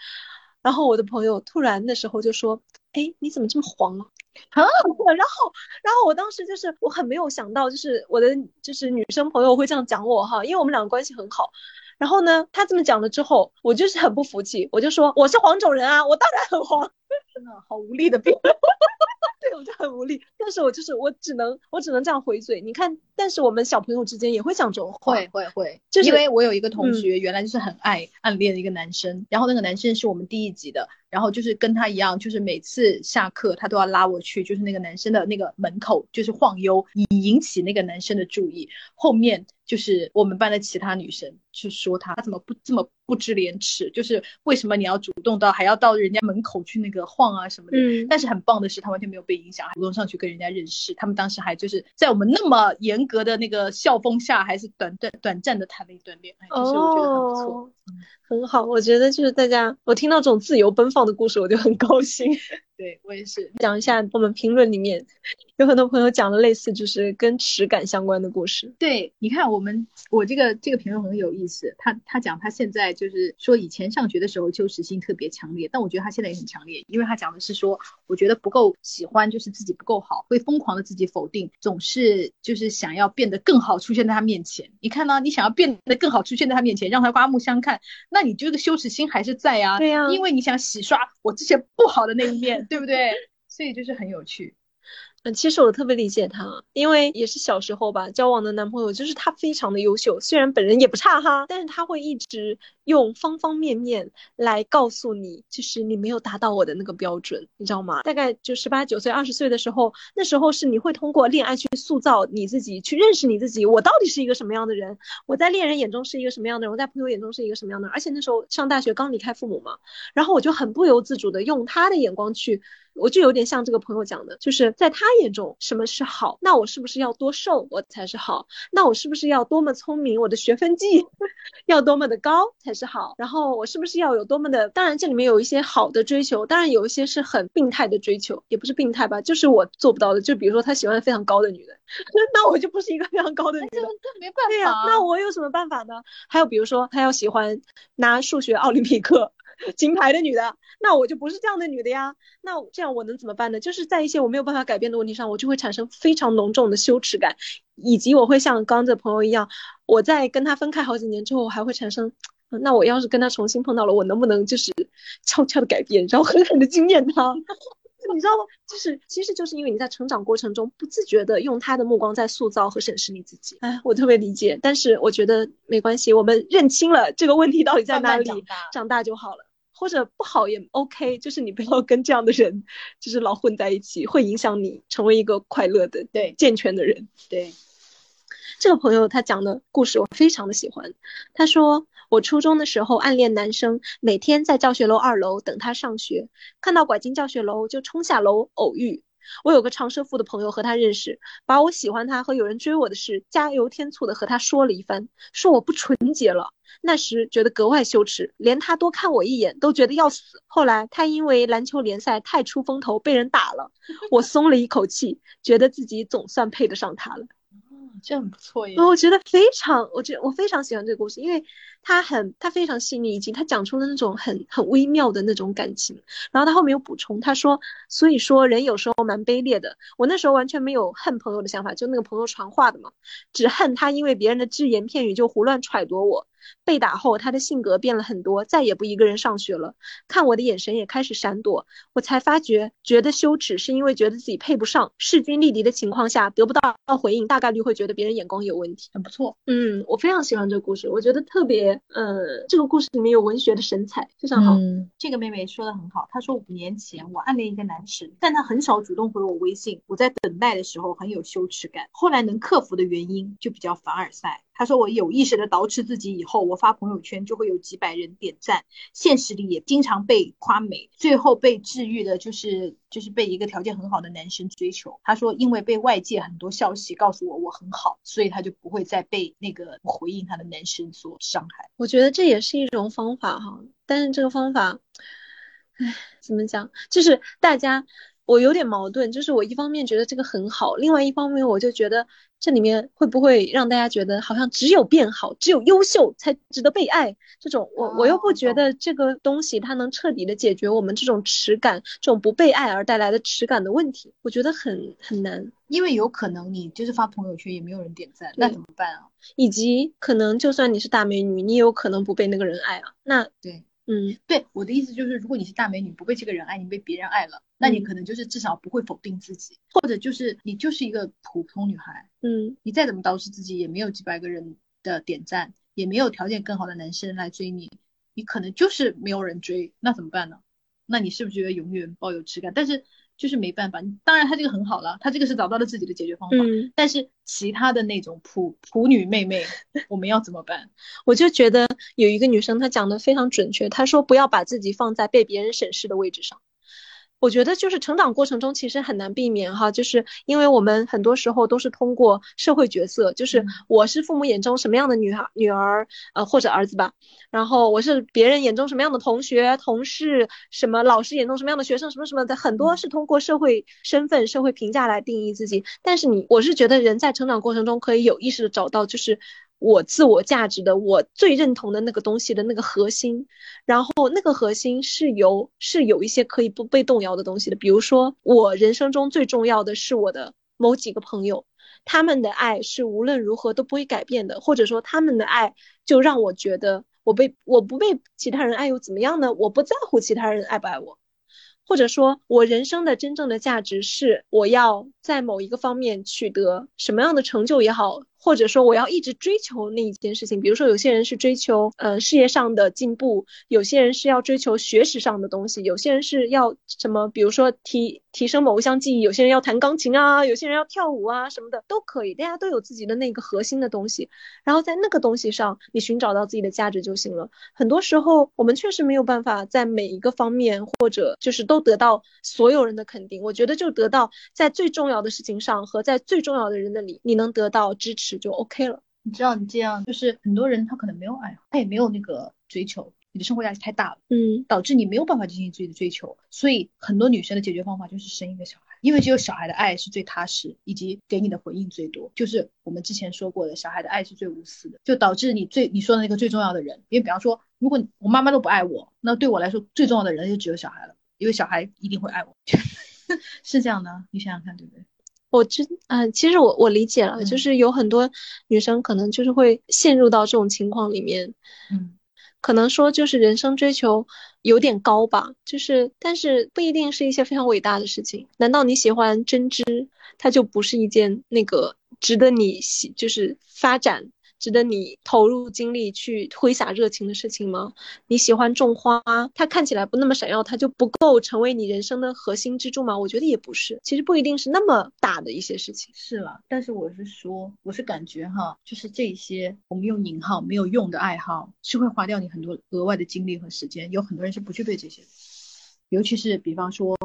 然后我的朋友突然的时候就说：“哎，你怎么这么黄啊？”啊，然后然后我当时就是我很没有想到，就是我的就是女生朋友会这样讲我哈，因为我们两个关系很好。然后呢，他这么讲了之后，我就是很不服气，我就说我是黄种人啊，我当然很黄。真的好无力的辩论，对我就很无力。但是我就是我只能我只能这样回嘴。你看，但是我们小朋友之间也会讲这种话，会会会，就是因为我有一个同学，原来就是很爱暗恋的一个男生，然后那个男生是我们第一级的，然后就是跟他一样，就是每次下课他都要拉我去，就是那个男生的那个门口，就是晃悠，以引起那个男生的注意。后面就是我们班的其他女生去说他，他怎么不这么不知廉耻？就是为什么你要主动到还要到人家门口去那个晃啊什么的？嗯但是很棒的是，他完全没有被影响，还主动上去跟人家认识。他们当时还就是在我们那么严格的那个校风下，还是短短短暂的谈了一段恋爱，就是我觉得很不错。哦很好。我觉得就是大家，我听到这种自由奔放的故事，我就很高兴。对我也是，讲一下我们评论里面有很多朋友讲了类似就是跟耻感相关的故事。对，你看我们我这个这个评论很有意思，他他讲他现在就是说以前上学的时候羞耻心特别强烈，但我觉得他现在也很强烈，因为他讲的是说，我觉得不够喜欢，就是自己不够好，会疯狂的自己否定，总是就是想要变得更好出现在他面前。你看呢？你想要变得更好出现在他面前，让他刮目相看，那你这个羞耻心还是在啊，对呀因为你想洗刷我之前不好的那一面，对不对？所以就是很有趣。嗯，其实我特别理解他，因为也是小时候吧，交往的男朋友就是他非常的优秀，虽然本人也不差哈，但是他会一直用方方面面来告诉你，就是你没有达到我的那个标准，你知道吗？大概就十八九岁、二十岁的时候，那时候是你会通过恋爱去塑造你自己，去认识你自己，我到底是一个什么样的人？我在恋人眼中是一个什么样的人？我在朋友眼中是一个什么样的人？而且那时候上大学刚离开父母嘛，然后我就很不由自主的用他的眼光去。我就有点像这个朋友讲的，就是在他眼中什么是好，那我是不是要多瘦我才是好？那我是不是要多么聪明，我的学分绩 要多么的高才是好？然后我是不是要有多么的？当然这里面有一些好的追求，当然有一些是很病态的追求，也不是病态吧，就是我做不到的。就比如说他喜欢非常高的女人，那我就不是一个非常高的女人。没办法对呀、那我有什么办法呢？还有比如说他要喜欢拿数学奥林匹克 金牌的女的，那我就不是这样的女的呀。那这样我能怎么办呢？就是在一些我没有办法改变的问题上，我就会产生非常浓重的羞耻感，以及我会像刚刚这朋友一样，我在跟他分开好几年之后，我还会产生。呃那我要是跟他重新碰到了，我能不能就是 悄悄的改变，然后狠狠的惊艳他？你知道吗？就是，其实就是因为你在成长过程中不自觉的用他的目光在塑造和审视你自己。哎，我特别理解，但是我觉得没关系，我们认清了这个问题到底在哪里，慢慢长大长大就好了。或者不好也 OK，就是你不要跟这样的人，就是老混在一起，会影响你成为一个快乐的、对健全的人。对，这个朋友他讲的故事我非常的喜欢。他说，我初中的时候暗恋男生，每天在教学楼二楼等他上学，看到拐进教学楼就冲下楼偶遇。我有个长舌妇的朋友和他认识，把我喜欢他和有人追我的事加油添醋的和他说了一番，说我不纯洁了。那时觉得格外羞耻，连他多看我一眼都觉得要死。后来他因为篮球联赛太出风头被人打了，我松了一口气，觉得自己总算配得上他了。这很不错耶。我觉得非常，我觉得我非常喜欢这个故事，因为它很，他非常细腻，以及他讲出了那种很很微妙的那种感情。然后他后面有补充，他说，所以说人有时候蛮卑劣的。我那时候完全没有恨朋友的想法，就那个朋友传话的嘛，只恨他因为别人的只言片语就胡乱揣度我。被打后，他的性格变了很多，再也不一个人上学了，看我的眼神也开始闪躲。我才发觉，觉得羞耻是因为觉得自己配不上，势均力敌的情况下得不到回应，大概率会觉得别人眼光有问题。很不错。嗯，我非常喜欢这个故事，我觉得特别，呃，这个故事里面有文学的神采，非常好。嗯，这个妹妹说的很好，她说五年前我暗恋一个男神，但他很少主动回我微信，我在等待的时候很有羞耻感，后来能克服的原因就比较凡尔赛。她说我有意识的捯饬自己以后，我发朋友圈就会有几百人点赞，现实里也经常被夸美，最后被治愈的就是就是被一个条件很好的男生追求。她说因为被外界很多消息告诉我我很好，所以她就不会再被那个回应她的男生所伤害。我觉得这也是一种方法哈，但是这个方法，唉，怎么讲？就是大家，我有点矛盾，就是我一方面觉得这个很好，另外一方面我就觉得这里面会不会让大家觉得好像只有变好，只有优秀才值得被爱？这种我我又不觉得这个东西它能彻底的解决我们这种耻感、这种不被爱而带来的耻感的问题，我觉得很很难。因为有可能你就是发朋友圈也没有人点赞，那怎么办啊？以及可能就算你是大美女，你也有可能不被那个人爱啊。那对，嗯，对，我的意思就是，如果你是大美女，不被这个人爱，你被别人爱了，那你可能就是至少不会否定自己，或者就是你就是一个普通女孩，嗯，你再怎么捯饬自己，也没有几百个人的点赞，也没有条件更好的男生来追你，你可能就是没有人追，那怎么办呢？那你是不是觉得永远抱有质感？但是就是没办法，当然他这个很好了，他这个是找到了自己的解决方法。嗯，但是其他的那种普普女妹妹，我们要怎么办？我就觉得有一个女生她讲的非常准确，她说不要把自己放在被别人审视的位置上。我觉得就是成长过程中其实很难避免哈，就是因为我们很多时候都是通过社会角色，就是我是父母眼中什么样的女孩、女儿，呃或者儿子吧，然后我是别人眼中什么样的同学、同事，什么老师眼中什么样的学生，什么什么的，很多是通过社会身份、社会评价来定义自己。但是你，我是觉得人在成长过程中可以有意识的找到，就是。我自我价值的，我最认同的那个东西的那个核心，然后那个核心是由是有一些可以不被动摇的东西的，比如说我人生中最重要的是我的某几个朋友，他们的爱是无论如何都不会改变的，或者说他们的爱就让我觉得我被我不被其他人爱又怎么样呢？我不在乎其他人爱不爱我，或者说我人生的真正的价值是我要在某一个方面取得什么样的成就也好。或者说我要一直追求那一件事情，比如说有些人是追求呃事业上的进步，有些人是要追求学识上的东西，有些人是要什么，比如说提提升某一项技艺，有些人要弹钢琴啊，有些人要跳舞啊什么的都可以，大家都有自己的那个核心的东西，然后在那个东西上你寻找到自己的价值就行了。很多时候我们确实没有办法在每一个方面或者就是都得到所有人的肯定，我觉得就得到在最重要的事情上和在最重要的人那里你能得到支持。就 OK 了。你知道，你这样就是很多人他可能没有爱好，他也没有那个追求，你的生活压力太大了，嗯，导致你没有办法进行自己的追求。所以很多女生的解决方法就是生一个小孩，因为只有小孩的爱是最踏实，以及给你的回应最多。就是我们之前说过的，小孩的爱是最无私的，就导致你最你说的那个最重要的人。因为比方说，如果我妈妈都不爱我，那对我来说最重要的人就只有小孩了，因为小孩一定会爱我，是这样的。你想想看，对不对？我真啊，其实我我理解了，就是有很多女生可能就是会陷入到这种情况里面，嗯，可能说就是人生追求有点高吧，就是但是不一定是一些非常伟大的事情。难道你喜欢针织，它就不是一件那个值得你喜就是发展？值得你投入精力去挥洒热情的事情吗？你喜欢种花，它看起来不那么闪耀，它就不够成为你人生的核心支柱吗？我觉得也不是，其实不一定是那么大的一些事情。是了，但是我是说，我是感觉哈，就是这些我们用引号没有用的爱好，是会花掉你很多额外的精力和时间。有很多人是不具备这些的，尤其是比方说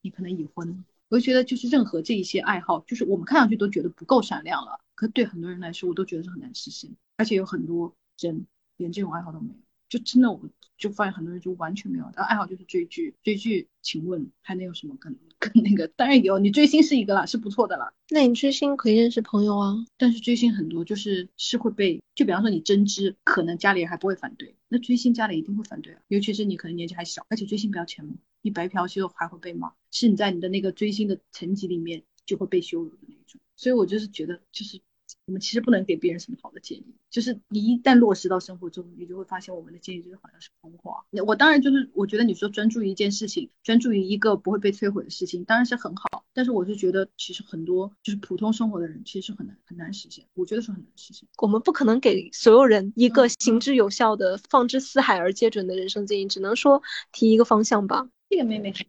你可能已婚，我就觉得就是任何这一些爱好，就是我们看上去都觉得不够闪亮了。可对很多人来说，我都觉得是很难实现，而且有很多人连这种爱好都没有，就真的我就发现很多人就完全没有，他爱好就是追剧，追剧，请问还能有什么更更那个？当然有，你追星是一个啦，是不错的啦。那你追星可以认识朋友啊，但是追星很多就是是会被，就比方说你针织，可能家里人还不会反对，那追星家里一定会反对啊，尤其是你可能年纪还小，而且追星不要钱吗？你白嫖其实还会被骂，是你在你的那个追星的层级里面就会被羞辱的那种，所以我就是觉得就是。我们其实不能给别人什么好的建议，就是你一旦落实到生活中，你就会发现我们的建议就是好像是空话。我当然就是我觉得你说专注于一件事情，专注于一个不会被摧毁的事情，当然是很好。但是我是觉得其实很多就是普通生活的人其实是很难很难实现，我觉得是很难实现。我们不可能给所有人一个行之有效的、放之四海而皆准的人生建议，只能说提一个方向吧。这个妹妹很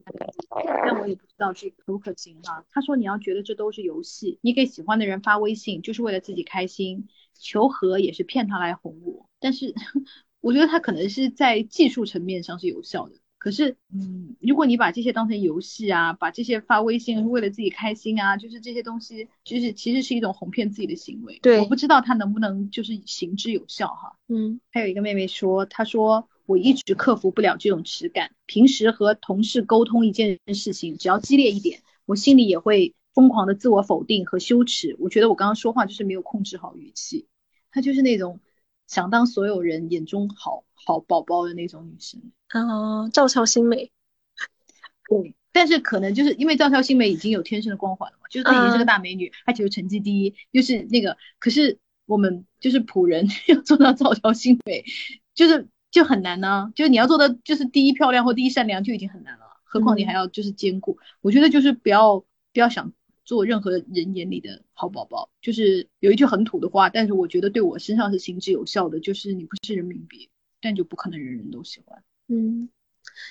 但我也不知道这可不可行哈。她说你要觉得这都是游戏，你给喜欢的人发微信就是为了自己开心，求和也是骗他来哄我。但是我觉得他可能是在技术层面上是有效的。可是，嗯，如果你把这些当成游戏啊，把这些发微信是为了自己开心啊，就是这些东西，就是其实是一种哄骗自己的行为。对，我不知道他能不能就是行之有效哈。嗯，还有一个妹妹说，她说。我一直克服不了这种耻感，平时和同事沟通一件事情，只要激烈一点，我心里也会疯狂的自我否定和羞耻。我觉得我刚刚说话就是没有控制好语气，她就是那种想当所有人眼中好好宝宝的那种女生啊，赵乔新美。对，但是可能就是因为赵跳新美已经有天生的光环了嘛，就是她已经是个大美女，她其实成绩第一，就是那个，可是我们就是普人 要做到赵跳新美，就是就很难呢，就是你要做的就是第一漂亮或第一善良就已经很难了，何况你还要就是兼顾，我觉得就是不要不要想做任何人眼里的好宝宝，就是有一句很土的话，但是我觉得对我身上是行之有效的，就是你不是人民币，但就不可能人人都喜欢。嗯，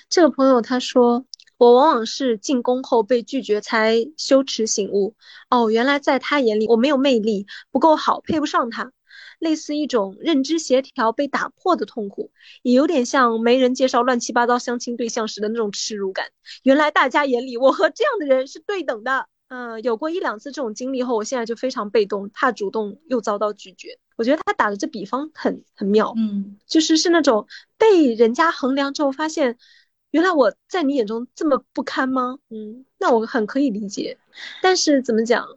这个朋友他说，我往往是进宫后被拒绝才羞耻醒悟，哦，原来在他眼里我没有魅力，不够好，配不上他，类似一种认知协调被打破的痛苦，也有点像没人介绍乱七八糟相亲对象时的那种耻辱感。原来大家眼里我和这样的人是对等的。嗯，有过一两次这种经历后，我现在就非常被动，怕主动又遭到拒绝。我觉得他打的这比方很很妙，嗯，就是是那种被人家衡量之后发现，原来我在你眼中这么不堪吗？嗯，那我很可以理解。但是怎么讲，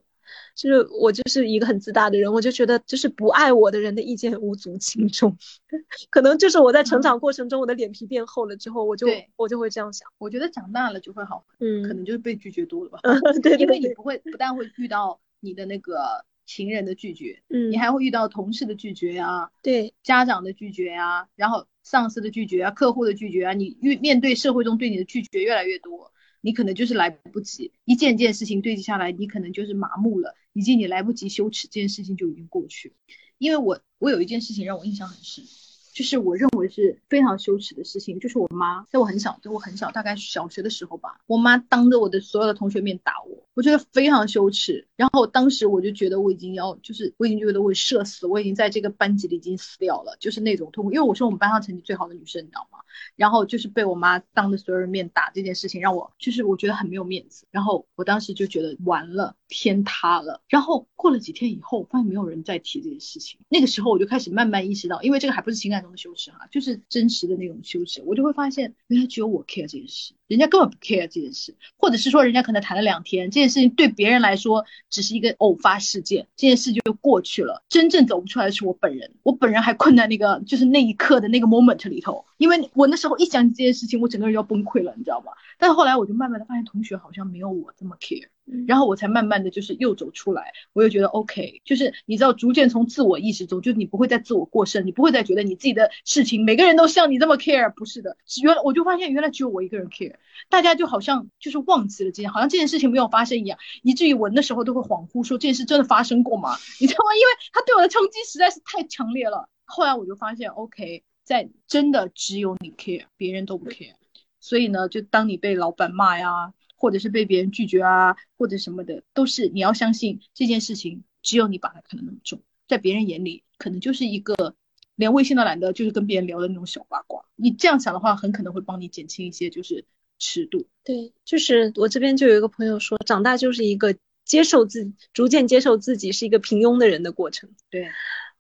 就是我就是一个很自大的人，我就觉得就是不爱我的人的意见无足轻重。可能就是我在成长过程中，我的脸皮变厚了之后，我就我就会这样想。我觉得长大了就会好，嗯，可能就是被拒绝多了吧。对因为对对，你不会不但会遇到你的那个情人的拒绝，嗯，你还会遇到同事的拒绝啊，对，家长的拒绝啊，然后上司的拒绝啊，客户的拒绝啊，你遇面对社会中对你的拒绝越来越多，你可能就是来不及，一件件事情堆积下来，你可能就是麻木了，以及你来不及羞耻，这件事情就已经过去。因为我我有一件事情让我印象很深，就是我认为是非常羞耻的事情，就是我妈在我很小，在我很小，大概小学的时候吧，我妈当着我的所有的同学面打我，我觉得非常羞耻。然后当时我就觉得我已经要，就是我已经觉得我社死，我已经在这个班级里已经死掉了，就是那种痛苦。因为我是我们班上成绩最好的女生，你知道吗？然后就是被我妈当着所有人面打这件事情，让我就是我觉得很没有面子。然后我当时就觉得完了，天塌了。然后过了几天以后，发现没有人再提这件事情。那个时候我就开始慢慢意识到，因为这个还不是情感中的羞耻哈，就是真实的那种羞耻。我就会发现，原来只有我 care 这件事，人家根本不 care 这件事，或者是说人家可能谈了两天，这件事情对别人来说只是一个偶发事件，这件事就过去了。真正走不出来的是我本人，我本人还困在那个就是那一刻的那个 moment 里头，因为我那时候一想起这件事情，我整个人要崩溃了，你知道吗？但是后来我就慢慢的发现，同学好像没有我这么 care。然后我才慢慢的就是又走出来，我又觉得 OK，就是你知道，逐渐从自我意识中，就是你不会再自我过剩，你不会再觉得你自己的事情每个人都像你这么 care，不是的，原来我就发现原来只有我一个人 care，大家就好像就是忘记了这件，好像这件事情没有发生一样，以至于我那时候都会恍惚说这件事真的发生过吗？你知道吗？因为他对我的冲击实在是太强烈了。后来我就发现 OK，在真的只有你 care，别人都不 care，所以呢，就当你被老板骂呀。或者是被别人拒绝啊，或者什么的，都是你要相信这件事情，只有你把它看得那么重，在别人眼里可能就是一个连微信都懒得就是跟别人聊的那种小八卦。你这样想的话，很可能会帮你减轻一些就是尺度。对，就是我这边就有一个朋友说，长大就是一个接受自己，逐渐接受自己是一个平庸的人的过程。对，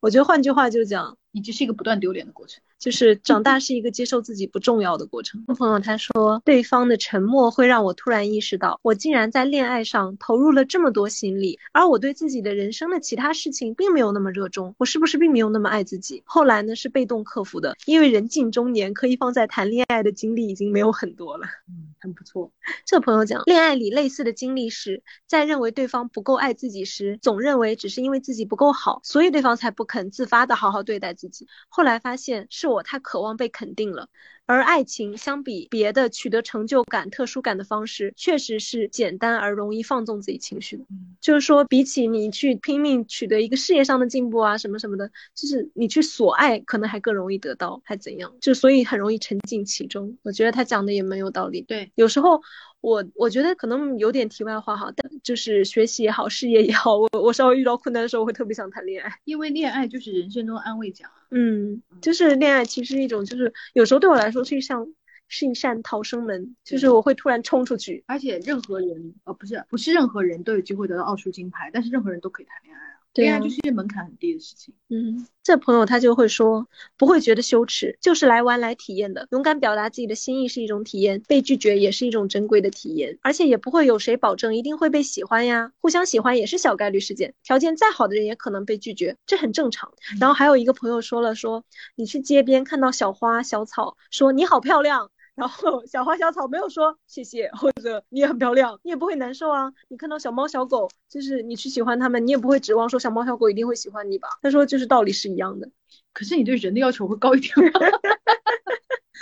我觉得换句话就讲，以及是一个不断丢脸的过程。就是长大是一个接受自己不重要的过程。朋友他说，对方的沉默会让我突然意识到，我竟然在恋爱上投入了这么多心力，而我对自己的人生的其他事情并没有那么热衷。我是不是并没有那么爱自己？后来呢，是被动克服的，因为人近中年，可以放在谈恋爱的精力已经没有很多了。嗯，很不错。这朋友讲，恋爱里类似的经历是在认为对方不够爱自己时，总认为只是因为自己不够好，所以对方才不肯自发的好好对待自己。后来发现是。我太渴望被肯定了，而爱情相比别的取得成就感、特殊感的方式，确实是简单而容易放纵自己情绪的。就是说，比起你去拼命取得一个事业上的进步啊，什么什么的，就是你去索爱，可能还更容易得到，还怎样？就所以很容易沉浸其中。我觉得他讲的也蛮有道理。对，有时候我我觉得可能有点题外话哈，但就是学习也好，事业也好，我我稍微遇到困难的时候，我会特别想谈恋爱，因为恋爱就是人生中的安慰奖。嗯，就是恋爱其实一种，就是有时候对我来说是一扇是一扇逃生门，就是我会突然冲出去，而且任何人呃不是不是任何人都有机会得到奥数金牌，但是任何人都可以谈恋爱啊。恋爱就是门槛很低的事情。嗯，这朋友他就会说，不会觉得羞耻，就是来玩来体验的。勇敢表达自己的心意是一种体验，被拒绝也是一种珍贵的体验，而且也不会有谁保证一定会被喜欢呀。互相喜欢也是小概率事件，条件再好的人也可能被拒绝，这很正常。然后还有一个朋友说了，说你去街边看到小花小草，说你好漂亮。然后小花小草没有说谢谢，或者你也很漂亮，你也不会难受啊。你看到小猫小狗，就是你去喜欢它们，你也不会指望说小猫小狗一定会喜欢你吧？他说就是道理是一样的。可是你对人的要求会高一点吗？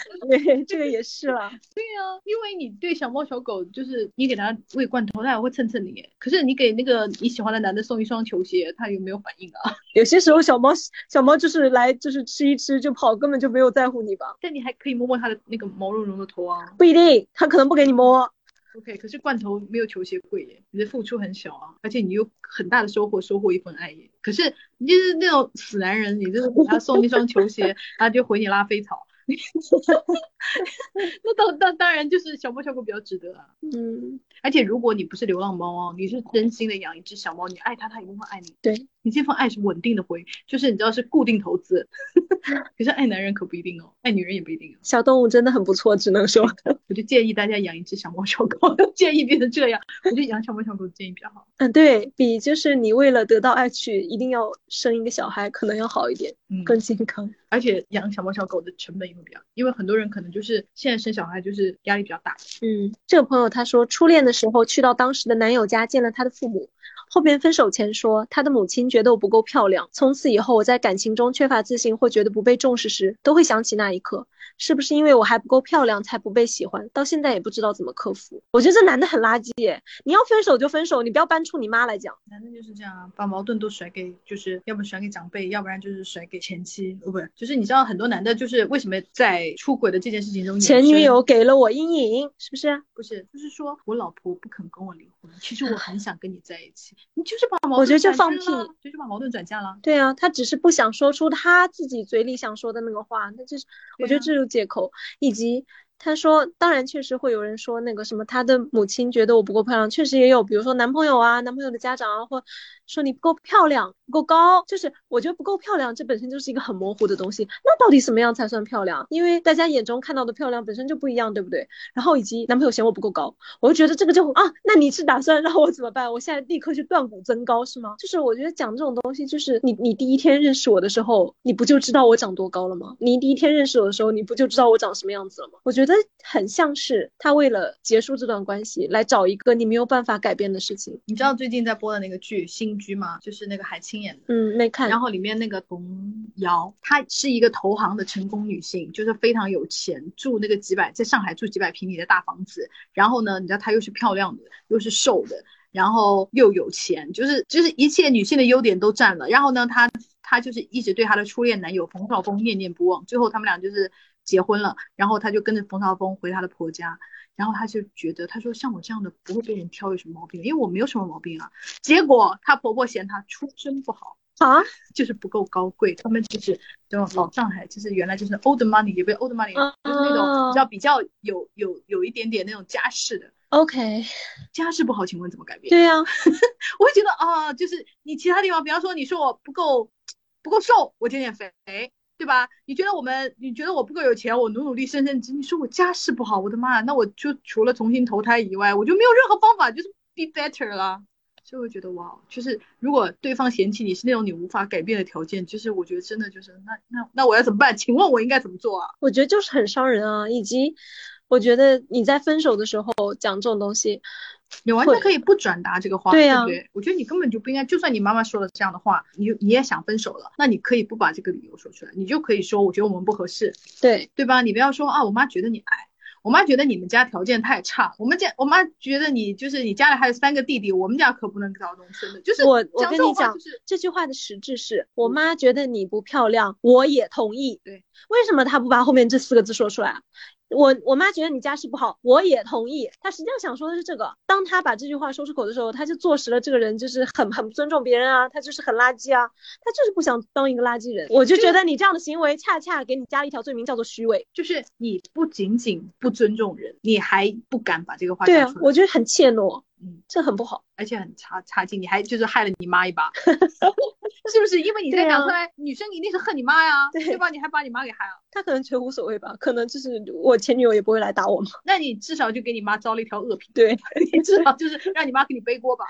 对，这个也是啦。对呀，因为你对小猫小狗，就是你给它喂罐头，它也会蹭蹭你。可是你给那个你喜欢的男的送一双球鞋，他有没有反应啊？有些时候小猫小猫就是来就是吃一吃就跑，根本就没有在乎你吧？但你还可以摸摸它的那个毛茸茸的头啊。不一定，它可能不给你摸。OK，可是罐头没有球鞋贵耶，你的付出很小啊，而且你有很大的收获，收获一份爱耶。可是你就是那种死男人，你就是给他送一双球鞋，他就回你拉菲草。那当当当然就是小猫小狗比较值得啊。嗯，而且如果你不是流浪猫哦，你是真心的养一只小猫，你爱它，它一定会爱你。对你这份爱是稳定的回，就是你知道是固定投资。可是爱男人可不一定哦，爱女人也不一定哦。小动物真的很不错，只能说，我就建议大家养一只小猫小狗。建议变成这样，我觉得养小猫小狗建议比较好。嗯，对比就是你为了得到爱去一定要生一个小孩，可能要好一点，嗯，更健康。而且养小猫小狗的成本也会比较，因为很多人可能就是现在生小孩就是压力比较大。嗯，这个朋友他说初恋的时候去到当时的男友家见了他的父母，后边分手前说他的母亲觉得我不够漂亮，从此以后我在感情中缺乏自信或觉得不被重视时，都会想起那一刻。是不是因为我还不够漂亮才不被喜欢？到现在也不知道怎么克服。我觉得这男的很垃圾耶！你要分手就分手，你不要搬出你妈来讲。男的就是这样啊，把矛盾都甩给，就是要不甩给长辈，要不然就是甩给前妻。哦，不是，就是你知道很多男的，就是为什么在出轨的这件事情中，前女友给了我阴影，是不是？不是，就是说我老婆不肯跟我离婚，其实我很想跟你在一起，你就是把矛盾，我觉得这放屁，就是把矛盾转嫁了。对啊，他只是不想说出他自己嘴里想说的那个话，那就是我觉得这是借口。以及他说，当然确实会有人说那个什么，他的母亲觉得我不够漂亮，确实也有，比如说男朋友啊，男朋友的家长啊，或说你不够漂亮，不够高，就是我觉得不够漂亮，这本身就是一个很模糊的东西。那到底什么样才算漂亮？因为大家眼中看到的漂亮本身就不一样，对不对？然后以及男朋友嫌我不够高，我就觉得这个就啊，那你是打算让我怎么办？我现在立刻去断骨增高是吗？就是我觉得讲这种东西，就是你你第一天认识我的时候，你不就知道我长多高了吗？你第一天认识我的时候，你不就知道我长什么样子了吗？我觉得很像是他为了结束这段关系，来找一个你没有办法改变的事情。你知道最近在播的那个剧《新居》吗？就是那个海清演的。嗯，没看。然后里面那个童瑶，她是一个投行的成功女性，就是非常有钱，住那个几百，在上海住几百平米的大房子。然后呢，你知道她又是漂亮的，又是瘦的，然后又有钱，就是就是一切女性的优点都占了。然后呢，她她就是一直对她的初恋男友冯绍峰念念不忘。最后他们俩就是结婚了，然后她就跟着冯绍峰回她的婆家。然后他就觉得，他说像我这样的不会被人挑有什么毛病，因为我没有什么毛病啊。结果她婆婆嫌她出身不好啊，就是不够高贵。他们就是这种老上海，就是原来就是 old money，也不 old money，就是那种比较比较有有有一点点那种家世的。OK，家世不好，请问怎么改变？对呀、我会觉得啊，就是你其他地方，比方说你说我不够不够瘦，我减减肥。对吧？你觉得我们，你觉得我不够有钱，我努努力升升职。你说我家世不好，我的妈，那我就除了重新投胎以外，我就没有任何方法，就是 be better 了。所以我觉得哇，就是如果对方嫌弃你是那种你无法改变的条件，就是我觉得真的就是那那那我要怎么办？请问我应该怎么做啊？我觉得就是很伤人啊，以及我觉得你在分手的时候讲这种东西。你完全可以不转达这个话，对呀、啊，对不对？我觉得你根本就不应该，就算你妈妈说了这样的话，你你也想分手了，那你可以不把这个理由说出来，你就可以说，我觉得我们不合适，对。对吧？你不要说啊，我妈觉得你矮，我妈觉得你们家条件太差，我们家我妈觉得你就是你家里还有三个弟弟，我们家可不能搞农村的，就是我我跟你讲，就是这句话的实质是我妈觉得你不漂亮，我也同意，对，为什么她不把后面这四个字说出来？我我妈觉得你家世不好，我也同意。她实际上想说的是这个。当她把这句话说出口的时候，她就坐实了这个人就是很很不尊重别人啊，他就是很垃圾啊，他就是不想当一个垃圾人。我就觉得你这样的行为恰恰给你加了一条罪名，叫做虚伪。就是你不仅仅不尊重人，你还不敢把这个话对啊，我觉得很怯懦，嗯，这很不好，而且很差差劲，你还就是害了你妈一把，是不是？因为你在讲出来，啊、女生一定是恨你妈呀，对对吧？你还把你妈给害了。她可能觉得无所谓吧，可能就是我前女友也不会来打我嘛。那你至少就给你妈招了一条恶评，对 你至少就是让你妈给你背锅吧。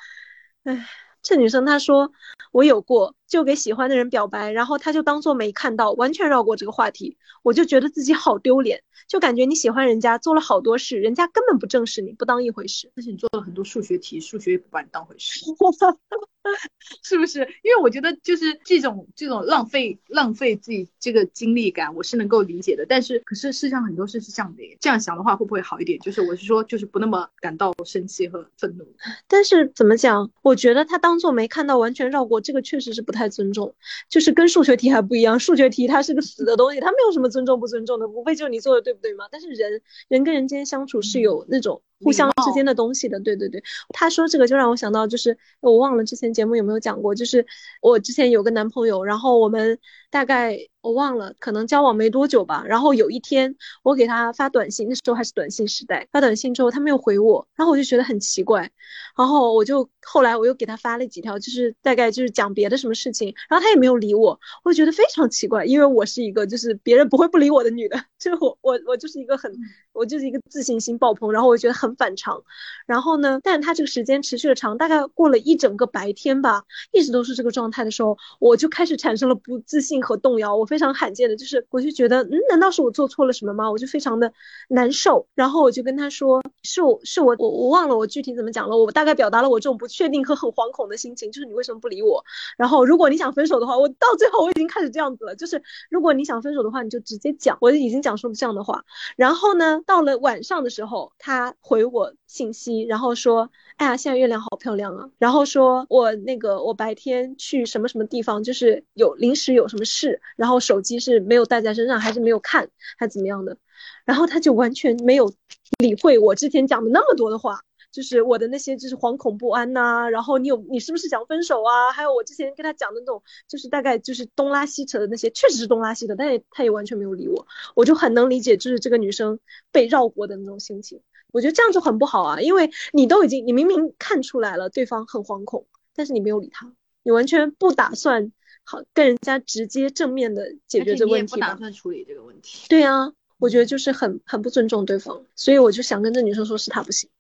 唉，这女生她说我有过，就给喜欢的人表白，然后他就当做没看到，完全绕过这个话题。我就觉得自己好丢脸，就感觉你喜欢人家做了好多事，人家根本不正视你，不当一回事。但是你做了很多数学题，数学也不把你当回事。是不是？因为我觉得就是这种这种浪费浪费自己这个精力感，我是能够理解的。但是，可是世上很多事是这样的，这样想的话会不会好一点？就是我是说，就是不那么感到生气和愤怒。但是怎么讲？我觉得他当做没看到，完全绕过，这个确实是不太尊重。就是跟数学题还不一样，数学题它是个死的东西，它没有什么尊重不尊重的，无非就是你做的对不对嘛？但是人人跟人之间相处是有那种。互相之间的东西的，对对对，他说这个就让我想到，就是我忘了之前节目有没有讲过，就是我之前有个男朋友，然后我们大概。我忘了，可能交往没多久吧。然后有一天，我给他发短信，那时候还是短信时代。发短信之后，他没有回我，然后我就觉得很奇怪。然后我就后来我又给他发了几条，就是大概就是讲别的什么事情，然后他也没有理我，我就觉得非常奇怪，因为我是一个就是别人不会不理我的女的，就我我我就是一个很我就是一个自信心爆棚，然后我觉得很反常。然后呢，但是他这个时间持续的长，大概过了一整个白天吧，一直都是这个状态的时候，我就开始产生了不自信和动摇。我。非常罕见的，就是我就觉得，嗯，难道是我做错了什么吗？我就非常的难受，然后我就跟他说，是我是我我我忘了我具体怎么讲了，我大概表达了我这种不确定和很惶恐的心情，就是你为什么不理我？然后如果你想分手的话，我到最后我已经开始这样子了，就是如果你想分手的话，你就直接讲，我已经讲出了这样的话。然后呢，到了晚上的时候，他回我信息，然后说，哎呀，现在月亮好漂亮啊，然后说我那个我白天去什么什么地方，就是有临时有什么事，然后。手机是没有带在身上，还是没有看，还怎么样的？然后他就完全没有理会我之前讲的那么多的话，就是我的那些就是惶恐不安呐。然后你有你是不是想分手啊？还有我之前跟他讲的那种，就是大概就是东拉西扯的那些，确实是东拉西扯，但是他也完全没有理我。我就很能理解，就是这个女生被绕过的那种心情。我觉得这样就很不好啊，因为你都已经你明明看出来了对方很惶恐，但是你没有理他，你完全不打算。好，跟人家直接正面的解决这个问题不打算处理这个问题。对啊，我觉得就是很很不尊重对方，所以我就想跟这女生说，是她不行。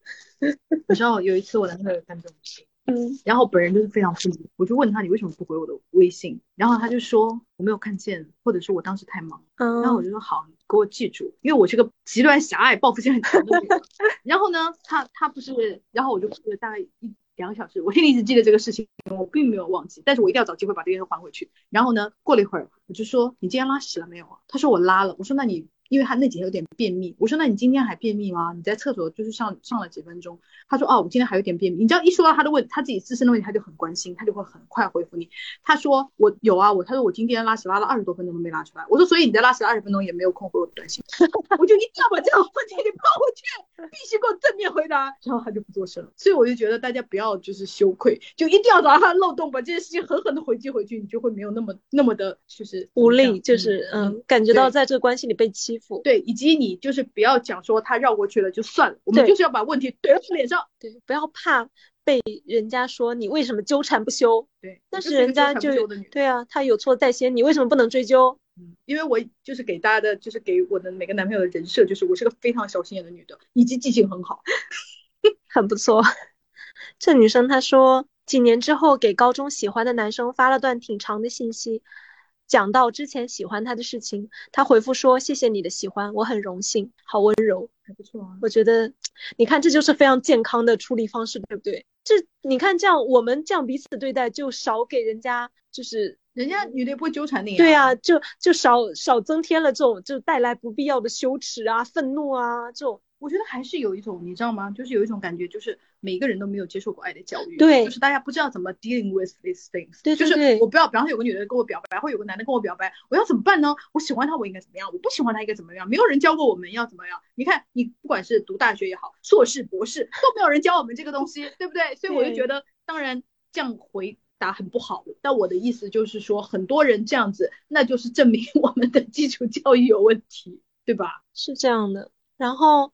你知道有一次我男朋友干这种事，嗯，然后本人就是非常不理，我就问他你为什么不回我的微信，然后他就说我没有看见，或者是我当时太忙。嗯，然后我就说好，给我记住，因为我是个极端狭隘、报复心很强的女人。然后呢，他他不是，然后我就大概一。两个小时，我心里一直记得这个事情，我并没有忘记，但是我一定要找机会把这件事还回去。然后呢，过了一会儿，我就说你今天拉屎了没有啊？他说我拉了。我说那你。因为他那几天有点便秘，我说那你今天还便秘吗？你在厕所就是上上了几分钟。他说哦，我今天还有点便秘。你知道一说到他的问他自己自身的问题，他就很关心，他就会很快回复你。他说我有啊，我他说我今天拉屎拉了二十多分钟都没拉出来。我说所以你在拉屎二十分钟也没有空回我短信，我就一定要把这个问题给抛回去，必须给我正面回答。然后他就不做声了。所以我就觉得大家不要就是羞愧，就一定要找到他的漏洞，把这件事情狠狠的回击回去，你就会没有那么那么的就是无力，就是嗯，感觉到在这个关系里被欺负。对，以及。你就是不要讲说他绕过去了就算了，我们就是要把问题怼到他脸上。对，不要怕被人家说你为什么纠缠不休。对，但是人家就对啊，他有错在先，你为什么不能追究？嗯，因为我就是给大家的，就是给我的每个男朋友的人设，就是我是个非常小心眼的女的，以及记性很好，很不错。这女生她说，几年之后给高中喜欢的男生发了段挺长的信息。讲到之前喜欢他的事情，他回复说：“谢谢你的喜欢，我很荣幸。”好温柔，还不错啊。我觉得，你看这就是非常健康的处理方式，对不对？这你看这样，我们这样彼此对待，就少给人家就是人家女的不会纠缠你。对啊，就就少少增添了这种就带来不必要的羞耻啊、愤怒啊这种。我觉得还是有一种，你知道吗？就是有一种感觉，就是每个人都没有接受过爱的教育，对，就是大家不知道怎么 dealing with these things，对，就是我不要，比方说有个女的跟我表白，或有个男的跟我表白，我要怎么办呢？我喜欢他，我应该怎么样？我不喜欢他，应该怎么样？没有人教过我们要怎么样？你看，你不管是读大学也好，硕士、博士都没有人教我们这个东西，对不对？所以我就觉得，当然这样回答很不好。但我的意思就是说，很多人这样子，那就是证明我们的基础教育有问题，对吧？是这样的。然后。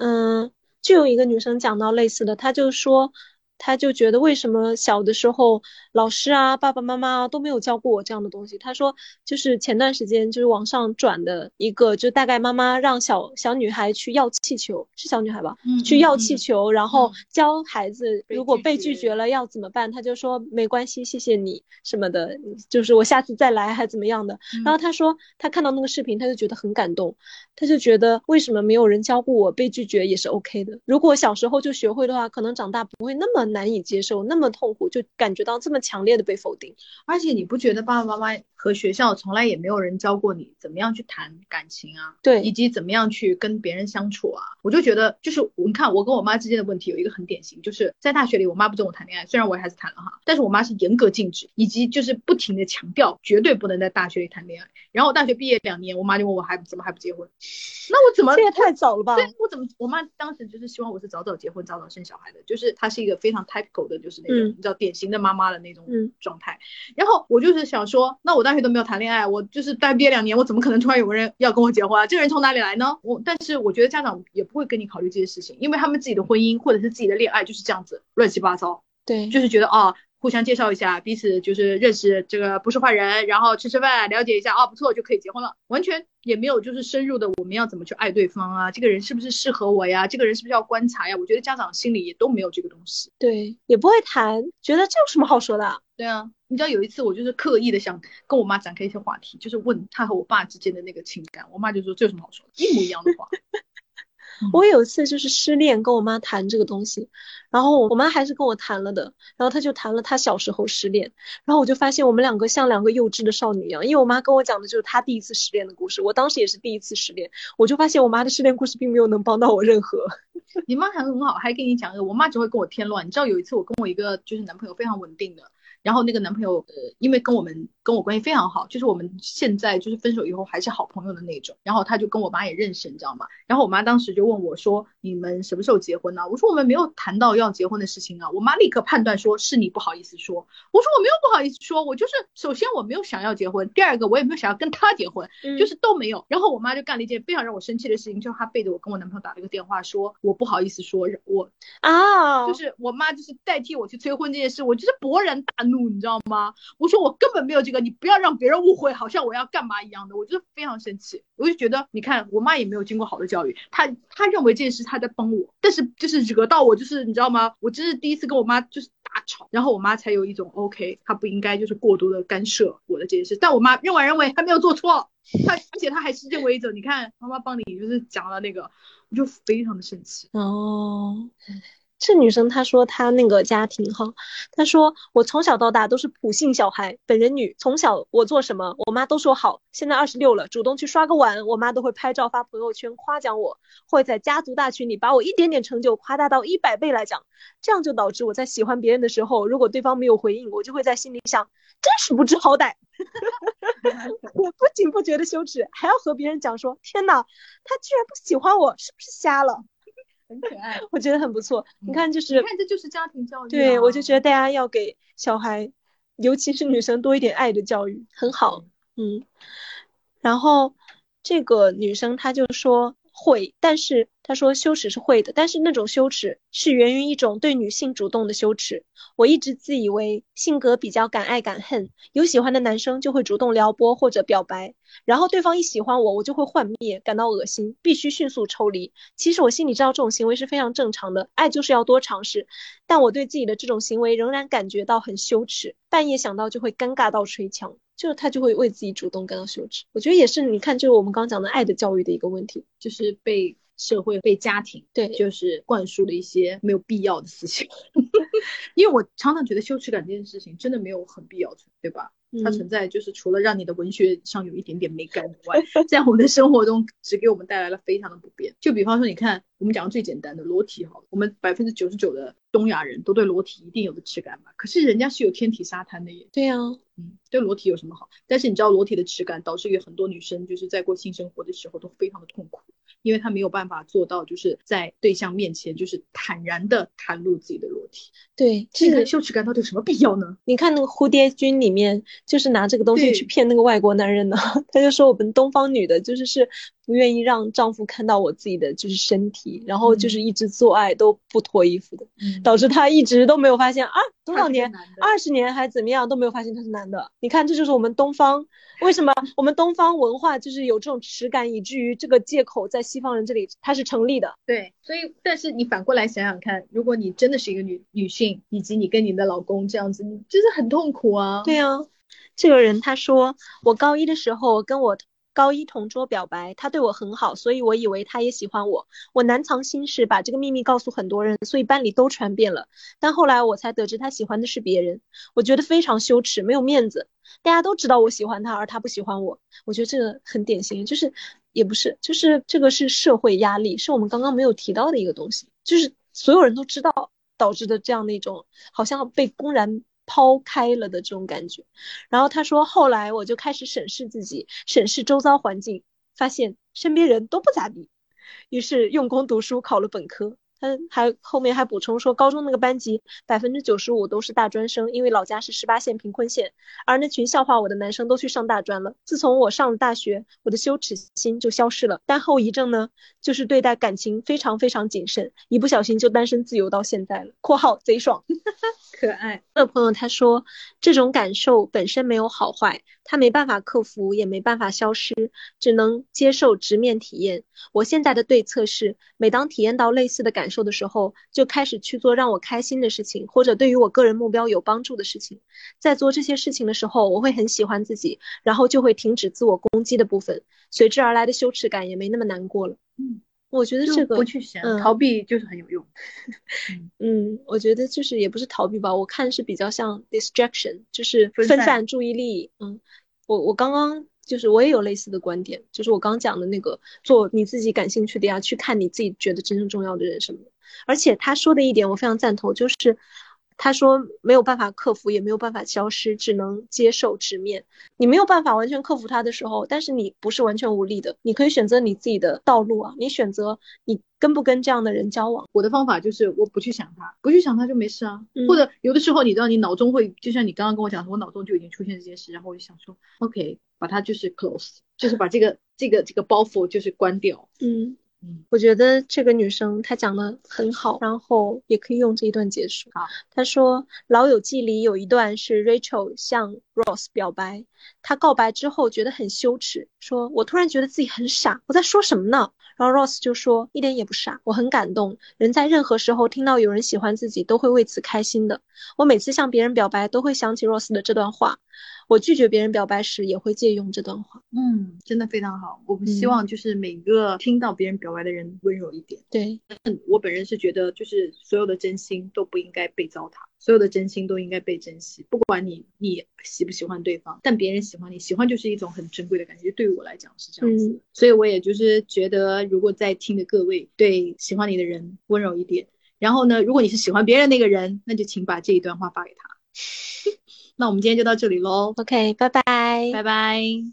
嗯，就有一个女生讲到类似的，她就说，他就觉得为什么小的时候老师啊、爸爸妈妈都没有教过我这样的东西。他说，就是前段时间就是网上转的一个，就大概妈妈让小小女孩去要气球，是小女孩吧？嗯去要气球，然后嗯教孩子如果被拒绝了要怎么办？他就说没关系，谢谢你什么的，就是我下次再来还怎么样的。然后他说他看到那个视频，他就觉得很感动，他就觉得为什么没有人教过我被拒绝也是 OK 的？如果小时候就学会的话，可能长大不会那么难以接受，那么痛苦，就感觉到这么强烈的被否定。而且你不觉得爸爸妈妈和学校从来也没有人教过你怎么样去谈感情啊？对以及怎么样去跟别人相处啊？我就觉得，就是你看我跟我妈之间的问题有一个很典型，就是在大学里，我妈不准我谈恋爱，虽然我也还是谈了哈，但是我妈是严格禁止，以及就是不停的强调绝对不能在大学里谈恋爱。然后我大学毕业两年，我妈就问我还怎么还不结婚？那我怎么这也太早了吧？对我怎么，我妈当时就是希望我是早早结婚、早早生小孩的，就是她是一个非常 typical 的，就是那种、嗯你知道典型的妈妈的那种嗯状态。然后我就是想说，那我大学都没有谈恋爱，我就是大学毕业两年，我怎么可能突然有个人要跟我结婚啊？这个人从哪里来呢？我但是我觉得家长也不会跟你考虑这些事情，因为他们自己的婚姻或者是自己的恋爱就是这样子乱七八糟。对，就是觉得啊、互相介绍一下，彼此就是认识这个不是坏人，然后吃吃饭，了解一下啊，不错就可以结婚了，完全也没有就是深入的我们要怎么去爱对方啊，这个人是不是适合我呀，这个人是不是要观察呀？我觉得家长心里也都没有这个东西。对，也不会谈，觉得这有什么好说的啊？对啊，你知道有一次我就是刻意的想跟我妈展开一些话题，就是问她和我爸之间的那个情感，我妈就说这有什么好说的，一模一样的话。我有一次就是失恋，跟我妈谈这个东西，然后我妈还是跟我谈了的，然后她就谈了她小时候失恋，然后我就发现我们两个像两个幼稚的少女一样，因为我妈跟我讲的就是她第一次失恋的故事，我当时也是第一次失恋，我就发现我妈的失恋故事并没有能帮到我任何。你妈还很好，还跟你讲，我妈只会跟我添乱。你知道有一次我跟我一个就是男朋友非常稳定的，然后那个男朋友呃，因为跟我们跟我关系非常好，就是我们现在就是分手以后还是好朋友的那种。然后他就跟我妈也认识，你知道吗？然后我妈当时就问我说：“你们什么时候结婚呢？”我说：“我们没有谈到要结婚的事情啊。”我妈立刻判断说是你不好意思说。我说：“我没有不好意思说，我就是首先我没有想要结婚，第二个我也没有想要跟他结婚，就是都没有。然后我妈就干了一件非常让我生气的事情，就是她背着我跟我男朋友打了一个电话，说我不好意思说，我啊，就是我妈就是代替我去催婚这件事，我就是勃然大怒，怒你知道吗？我说我根本没有这个，你不要让别人误会，好像我要干嘛一样的，我就非常生气。我就觉得，你看我妈也没有经过好的教育，她她认为这件事她在帮我，但是就是惹到我，就是你知道吗？我这是第一次跟我妈就是大吵，然后我妈才有一种 OK，她不应该就是过多的干涉我的这件事，但我妈认为认为她没有做错。她而且她还是认为一种，你看妈妈帮你就是讲了那个，我就非常的生气。哦，这女生她说她那个家庭哈，她说我从小到大都是普信小孩，本人女，从小我做什么我妈都说好。现在二十六了，主动去刷个碗，我妈都会拍照发朋友圈夸奖我，会在家族大群里把我一点点成就夸大到一百倍来讲，这样就导致我在喜欢别人的时候，如果对方没有回应，我就会在心里想，真是不知好歹。我不仅不觉得羞耻，还要和别人讲说，天呐，他居然不喜欢我，是不是瞎了？很可爱，我觉得很不错。你看，就你是看这就是家庭教育、啊。对我就觉得大家要给小孩，尤其是女生多一点爱的教育，很好。嗯，然后这个女生她就说会，但是他说羞耻是会的，但是那种羞耻是源于一种对女性主动的羞耻。我一直自以为性格比较敢爱敢恨，有喜欢的男生就会主动撩拨或者表白，然后对方一喜欢我，我就会幻灭，感到恶心，必须迅速抽离。其实我心里知道这种行为是非常正常的，爱就是要多尝试，但我对自己的这种行为仍然感觉到很羞耻，半夜想到就会尴尬到捶墙。就是他就会为自己主动感到羞耻，我觉得也是，你看，就是我们刚讲的爱的教育的一个问题，就是被社会、被家庭，对，就是灌输了一些没有必要的思想。因为我常常觉得羞耻感这件事情真的没有很必要存，对吧？它存在就是除了让你的文学上有一点点美感以外，在我们的生活中只给我们带来了非常的不便。就比方说，你看我们讲的最简单的裸体，好了，我们百分之九十九的东亚人都对裸体一定有的耻感吧？可是人家是有天体沙滩的耶。对呀、嗯，对裸体有什么好？但是你知道裸体的耻感导致于很多女生就是在过性生活的时候都非常的痛苦，因为他没有办法做到就是在对象面前就是坦然的袒露自己的裸体。对，这个羞耻感到底有什么必要呢？你看那个蝴蝶君里面，就是拿这个东西去骗那个外国男人的，他就说我们东方女的就是是不愿意让丈夫看到我自己的就是身体，然后就是一直做爱都不脱衣服的，嗯 导致他一直都没有发现啊，多少年，二十年还怎么样都没有发现他是男的。你看，这就是我们东方为什么我们东方文化就是有这种耻感，以至于这个借口在西方人这里它是成立的。对，所以但是你反过来想想看，如果你真的是一个女女性，以及你跟你的老公这样子，你真是很痛苦啊。对啊，这个人他说，我高一的时候跟我高一同桌表白，他对我很好，所以我以为他也喜欢我。我难藏心事，把这个秘密告诉很多人，所以班里都传遍了。但后来我才得知他喜欢的是别人，我觉得非常羞耻，没有面子。大家都知道我喜欢他，而他不喜欢我，我觉得这个很典型，就是也不是，就是这个是社会压力，是我们刚刚没有提到的一个东西，就是所有人都知道导致的这样的一种好像被公然抛开了的这种感觉。然后他说，后来我就开始审视自己，审视周遭环境，发现身边人都不咋地，于是用功读书，考了本科。他还后面还补充说，高中那个班级百分之九十五都是大专生，因为老家是十八线贫困县，而那群笑话我的男生都去上大专了。自从我上了大学，我的羞耻心就消失了，但后遗症呢，就是对待感情非常非常谨慎，一不小心就单身自由到现在了。（括号贼爽） 可爱。这个朋友他说，这种感受本身没有好坏，他没办法克服，也没办法消失，只能接受直面体验。我现在的对策是，每当体验到类似的感受的时候，就开始去做让我开心的事情，或者对于我个人目标有帮助的事情。在做这些事情的时候，我会很喜欢自己，然后就会停止自我攻击的部分，随之而来的羞耻感也没那么难过了。嗯，我觉得这个不去想，嗯逃避就是很有用。嗯，我觉得就是也不是逃避吧，我看是比较像 distraction，就是分散注意力。嗯，我我刚刚就是我也有类似的观点，就是我刚讲的那个做你自己感兴趣的呀，去看你自己觉得真正重要的人什么的。而且他说的一点我非常赞同，就是他说没有办法克服，也没有办法消失，只能接受直面。你没有办法完全克服他的时候，但是你不是完全无力的，你可以选择你自己的道路啊，你选择你跟不跟这样的人交往。我的方法就是我不去想他，不去想他就没事啊。嗯或者有的时候你知道，你脑中会就像你刚刚跟我讲，我脑中就已经出现这件事，然后我就想说，OK，把它就是 close，就是把这个这个这个包袱就是关掉。嗯嗯，我觉得这个女生她讲的很好，然后也可以用这一段结束。好，她说《老友记》里有一段是 Rachel 向 Ross 表白，她告白之后觉得很羞耻，说我突然觉得自己很傻，我在说什么呢？然后 Ross 就说一点也不傻，我很感动。人在任何时候听到有人喜欢自己，都会为此开心的。我每次向别人表白，都会想起 Ross 的这段话。我拒绝别人表白时，也会借用这段话。嗯，真的非常好。我们希嗯望就是每个听到别人表白的人温柔一点。对，我本人是觉得，就是所有的真心都不应该被糟蹋，所有的真心都应该被珍惜。不管你你喜不喜欢对方，但别人喜欢你，喜欢就是一种很珍贵的感觉。对于我来讲是这样子所以我也就是觉得，如果在听的各位对喜欢你的人温柔一点，然后呢，如果你是喜欢别人那个人，那就请把这一段话发给他。那我们今天就到这里喽，OK，拜拜，拜拜。